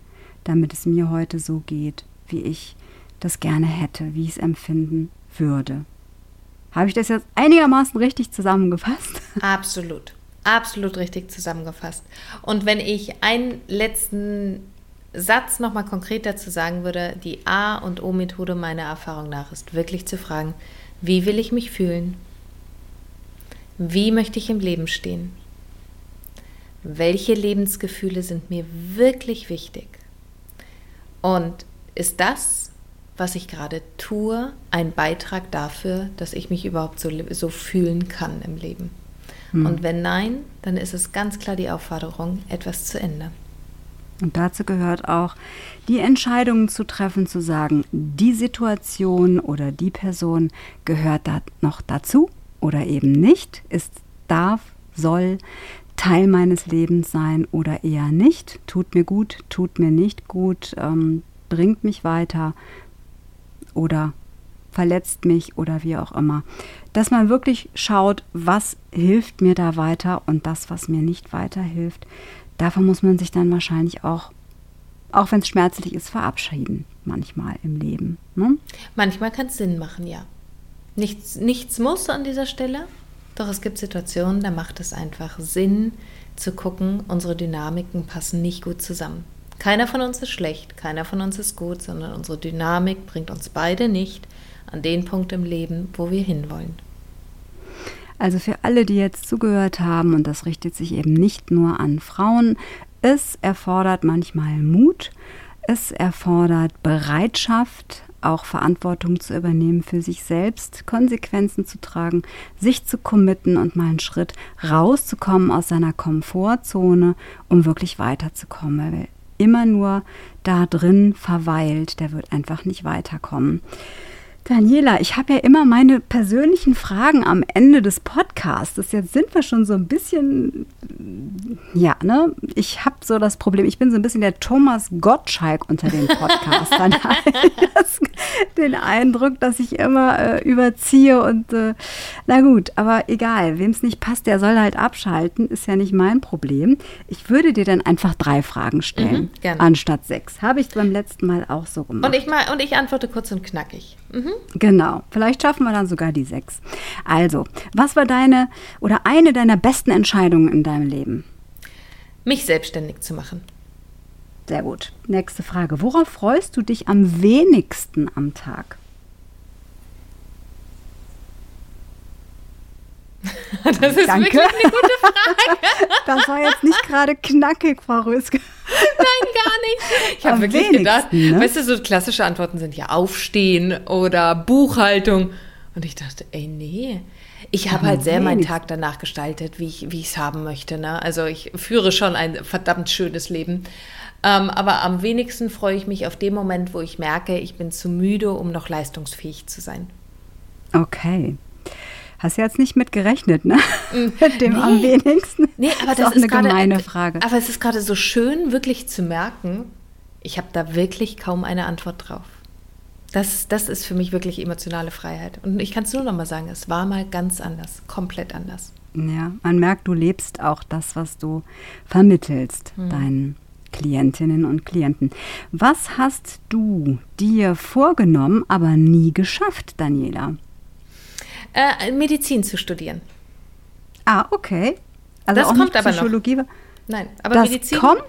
damit es mir heute so geht, wie ich das gerne hätte, wie ich es empfinden würde? Habe ich das jetzt einigermaßen richtig zusammengefasst? Absolut. Absolut richtig zusammengefasst. Und wenn ich einen letzten Satz nochmal konkret dazu sagen würde, die A- und O-Methode meiner Erfahrung nach ist wirklich zu fragen, wie will ich mich fühlen? Wie möchte ich im Leben stehen? Welche Lebensgefühle sind mir wirklich wichtig? Und ist das, was ich gerade tue, ein Beitrag dafür, dass ich mich überhaupt so, so fühlen kann im Leben? Hm. Und wenn nein, dann ist es ganz klar die Aufforderung, etwas zu ändern. Und dazu gehört auch, die Entscheidungen zu treffen, zu sagen, die Situation oder die Person gehört da noch dazu oder eben nicht, ist, darf, soll Teil meines Lebens sein oder eher nicht, tut mir gut, tut mir nicht gut, ähm, bringt mich weiter oder verletzt mich oder wie auch immer. Dass man wirklich schaut, was hilft mir da weiter und das, was mir nicht weiterhilft, davon muss man sich dann wahrscheinlich auch, auch wenn es schmerzlich ist, verabschieden, manchmal im Leben. Ne? Manchmal kann es Sinn machen, ja. Nichts, nichts muss an dieser Stelle, doch es gibt Situationen, da macht es einfach Sinn zu gucken, unsere Dynamiken passen nicht gut zusammen. Keiner von uns ist schlecht, keiner von uns ist gut, sondern unsere Dynamik bringt uns beide nicht an den Punkt im Leben, wo wir hinwollen. Also für alle, die jetzt zugehört haben, und das richtet sich eben nicht nur an Frauen, es erfordert manchmal Mut, es erfordert Bereitschaft, auch Verantwortung zu übernehmen für sich selbst, Konsequenzen zu tragen, sich zu committen und mal einen Schritt rauszukommen aus seiner Komfortzone, um wirklich weiterzukommen. Weil immer nur da drin verweilt, der wird einfach nicht weiterkommen. Daniela, ich habe ja immer meine persönlichen Fragen am Ende des Podcasts. Jetzt sind wir schon so ein bisschen, ja, ne? Ich habe so das Problem, ich bin so ein bisschen der Thomas Gottschalk unter den Podcastern. den Eindruck, dass ich immer äh, überziehe und äh, na gut, aber egal, wem es nicht passt, der soll halt abschalten, ist ja nicht mein Problem. Ich würde dir dann einfach drei Fragen stellen, mhm, anstatt sechs. Habe ich beim letzten Mal auch so gemacht. Und ich, mal, und ich antworte kurz und knackig. Mhm. Genau, vielleicht schaffen wir dann sogar die sechs. Also, was war deine oder eine deiner besten Entscheidungen in deinem Leben? Mich selbstständig zu machen. Sehr gut. Nächste Frage. Worauf freust du dich am wenigsten am Tag? Das ist Danke. wirklich eine gute Frage. Das war jetzt nicht gerade knackig, Frau Röske. Nein, gar nicht. Ich habe wirklich gedacht, ne? weißt du, so klassische Antworten sind ja Aufstehen oder Buchhaltung. Und ich dachte, ey, nee. Ich habe halt sehr meinen Tag danach gestaltet, wie ich es haben möchte. Ne? Also ich führe schon ein verdammt schönes Leben. Ähm, aber am wenigsten freue ich mich auf den Moment, wo ich merke, ich bin zu müde, um noch leistungsfähig zu sein. Okay. Hast du jetzt nicht mit gerechnet, ne? Mm, mit dem nee. am wenigsten. Nee, aber das, das ist, ist eine grade, gemeine Frage. Aber es ist gerade so schön, wirklich zu merken, ich habe da wirklich kaum eine Antwort drauf. Das, das ist für mich wirklich emotionale Freiheit. Und ich kann es nur noch mal sagen, es war mal ganz anders, komplett anders. Ja, man merkt, du lebst auch das, was du vermittelst, hm. deinen Klientinnen und Klienten. Was hast du dir vorgenommen, aber nie geschafft, Daniela? Äh, Medizin zu studieren. Ah, okay. Also das kommt aber Psychologie. noch. Nein, aber das Medizin. Kommt?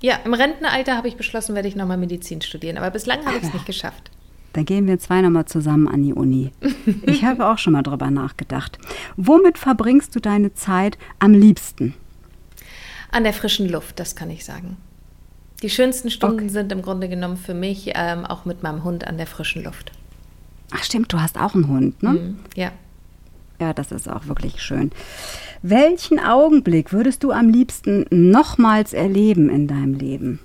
Ja, im Rentenalter habe ich beschlossen, werde ich nochmal Medizin studieren. Aber bislang habe ich es nicht geschafft. Dann gehen wir zwei nochmal zusammen an die Uni. Ich habe auch schon mal drüber nachgedacht. Womit verbringst du deine Zeit am liebsten? An der frischen Luft, das kann ich sagen. Die schönsten Stunden okay. sind im Grunde genommen für mich ähm, auch mit meinem Hund an der frischen Luft. Ach stimmt, du hast auch einen Hund, ne? Mm, ja. Ja, das ist auch wirklich schön. Welchen Augenblick würdest du am liebsten nochmals erleben in deinem Leben?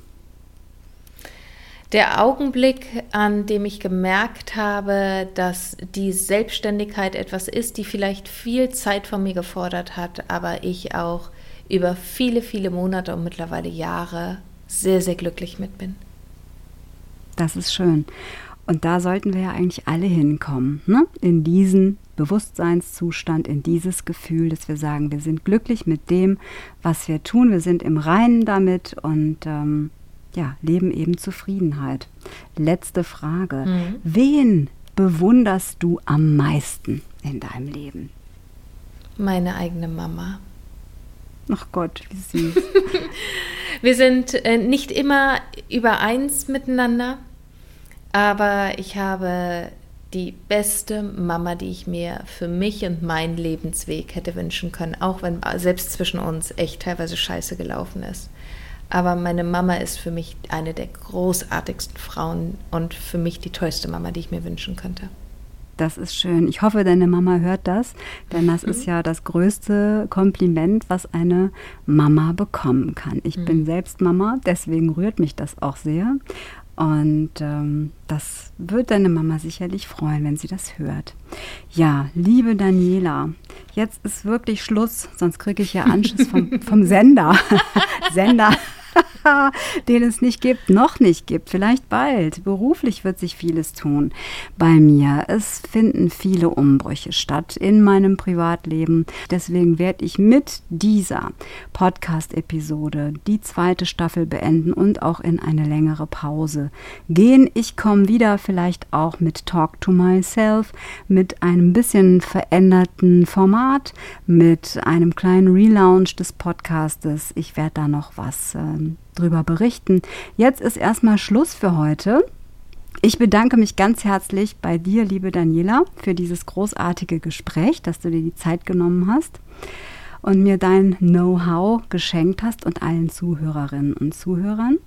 Der Augenblick, an dem ich gemerkt habe, dass die Selbstständigkeit etwas ist, die vielleicht viel Zeit von mir gefordert hat, aber ich auch über viele, viele Monate und mittlerweile Jahre sehr, sehr glücklich mit bin. Das ist schön. Und da sollten wir ja eigentlich alle hinkommen, ne? in diesen Bewusstseinszustand, in dieses Gefühl, dass wir sagen, wir sind glücklich mit dem, was wir tun, wir sind im Reinen damit und ähm, ja, leben eben Zufriedenheit. Letzte Frage. Mhm. Wen bewunderst du am meisten in deinem Leben? Meine eigene Mama. Ach Gott, wie süß. Wir sind äh, nicht immer übereins miteinander, aber ich habe die beste Mama, die ich mir für mich und meinen Lebensweg hätte wünschen können, auch wenn selbst zwischen uns echt teilweise scheiße gelaufen ist. Aber meine Mama ist für mich eine der großartigsten Frauen und für mich die tollste Mama, die ich mir wünschen könnte. Das ist schön. Ich hoffe, deine Mama hört das, denn das mhm. ist ja das größte Kompliment, was eine Mama bekommen kann. Ich mhm. bin selbst Mama, deswegen rührt mich das auch sehr. Und ähm, das wird deine Mama sicherlich freuen, wenn sie das hört. Ja, liebe Daniela, jetzt ist wirklich Schluss, sonst kriege ich ja Anschluss vom, vom Sender. Sender den es nicht gibt, noch nicht gibt, vielleicht bald. Beruflich wird sich vieles tun bei mir. Es finden viele Umbrüche statt in meinem Privatleben. Deswegen werde ich mit dieser Podcast-Episode die zweite Staffel beenden und auch in eine längere Pause gehen. Ich komme wieder vielleicht auch mit Talk to Myself, mit einem bisschen veränderten Format, mit einem kleinen Relaunch des Podcastes. Ich werde da noch was äh, drüber berichten. Jetzt ist erstmal Schluss für heute. Ich bedanke mich ganz herzlich bei dir, liebe Daniela, für dieses großartige Gespräch, dass du dir die Zeit genommen hast und mir dein Know-how geschenkt hast und allen Zuhörerinnen und Zuhörern.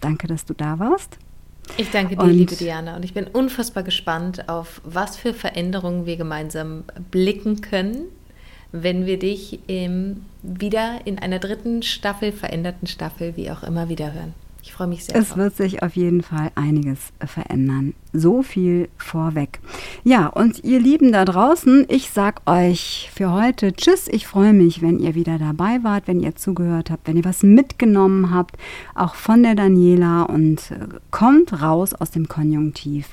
Danke, dass du da warst. Ich danke dir, und liebe Diana, und ich bin unfassbar gespannt auf, was für Veränderungen wir gemeinsam blicken können wenn wir dich ähm, wieder in einer dritten Staffel, veränderten Staffel, wie auch immer, wieder hören. Ich freue mich sehr. Es drauf. wird sich auf jeden Fall einiges verändern. So viel vorweg. Ja, und ihr Lieben da draußen, ich sag euch für heute Tschüss. Ich freue mich, wenn ihr wieder dabei wart, wenn ihr zugehört habt, wenn ihr was mitgenommen habt, auch von der Daniela und äh, kommt raus aus dem Konjunktiv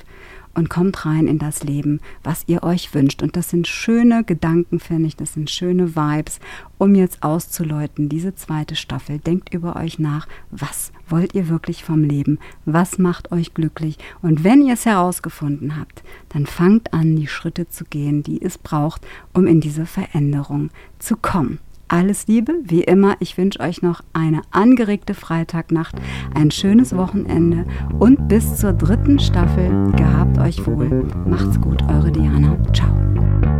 und kommt rein in das Leben, was ihr euch wünscht. Und das sind schöne Gedanken, finde ich, das sind schöne Vibes, um jetzt auszuläuten, diese zweite Staffel. Denkt über euch nach, was wollt ihr wirklich vom Leben? Was macht euch glücklich? Und wenn ihr es herausgefunden habt, dann fangt an, die Schritte zu gehen, die es braucht, um in diese Veränderung zu kommen. Alles Liebe, wie immer. Ich wünsche euch noch eine angeregte Freitagnacht, ein schönes Wochenende und bis zur dritten Staffel. Gehabt euch wohl. Macht's gut, eure Diana. Ciao.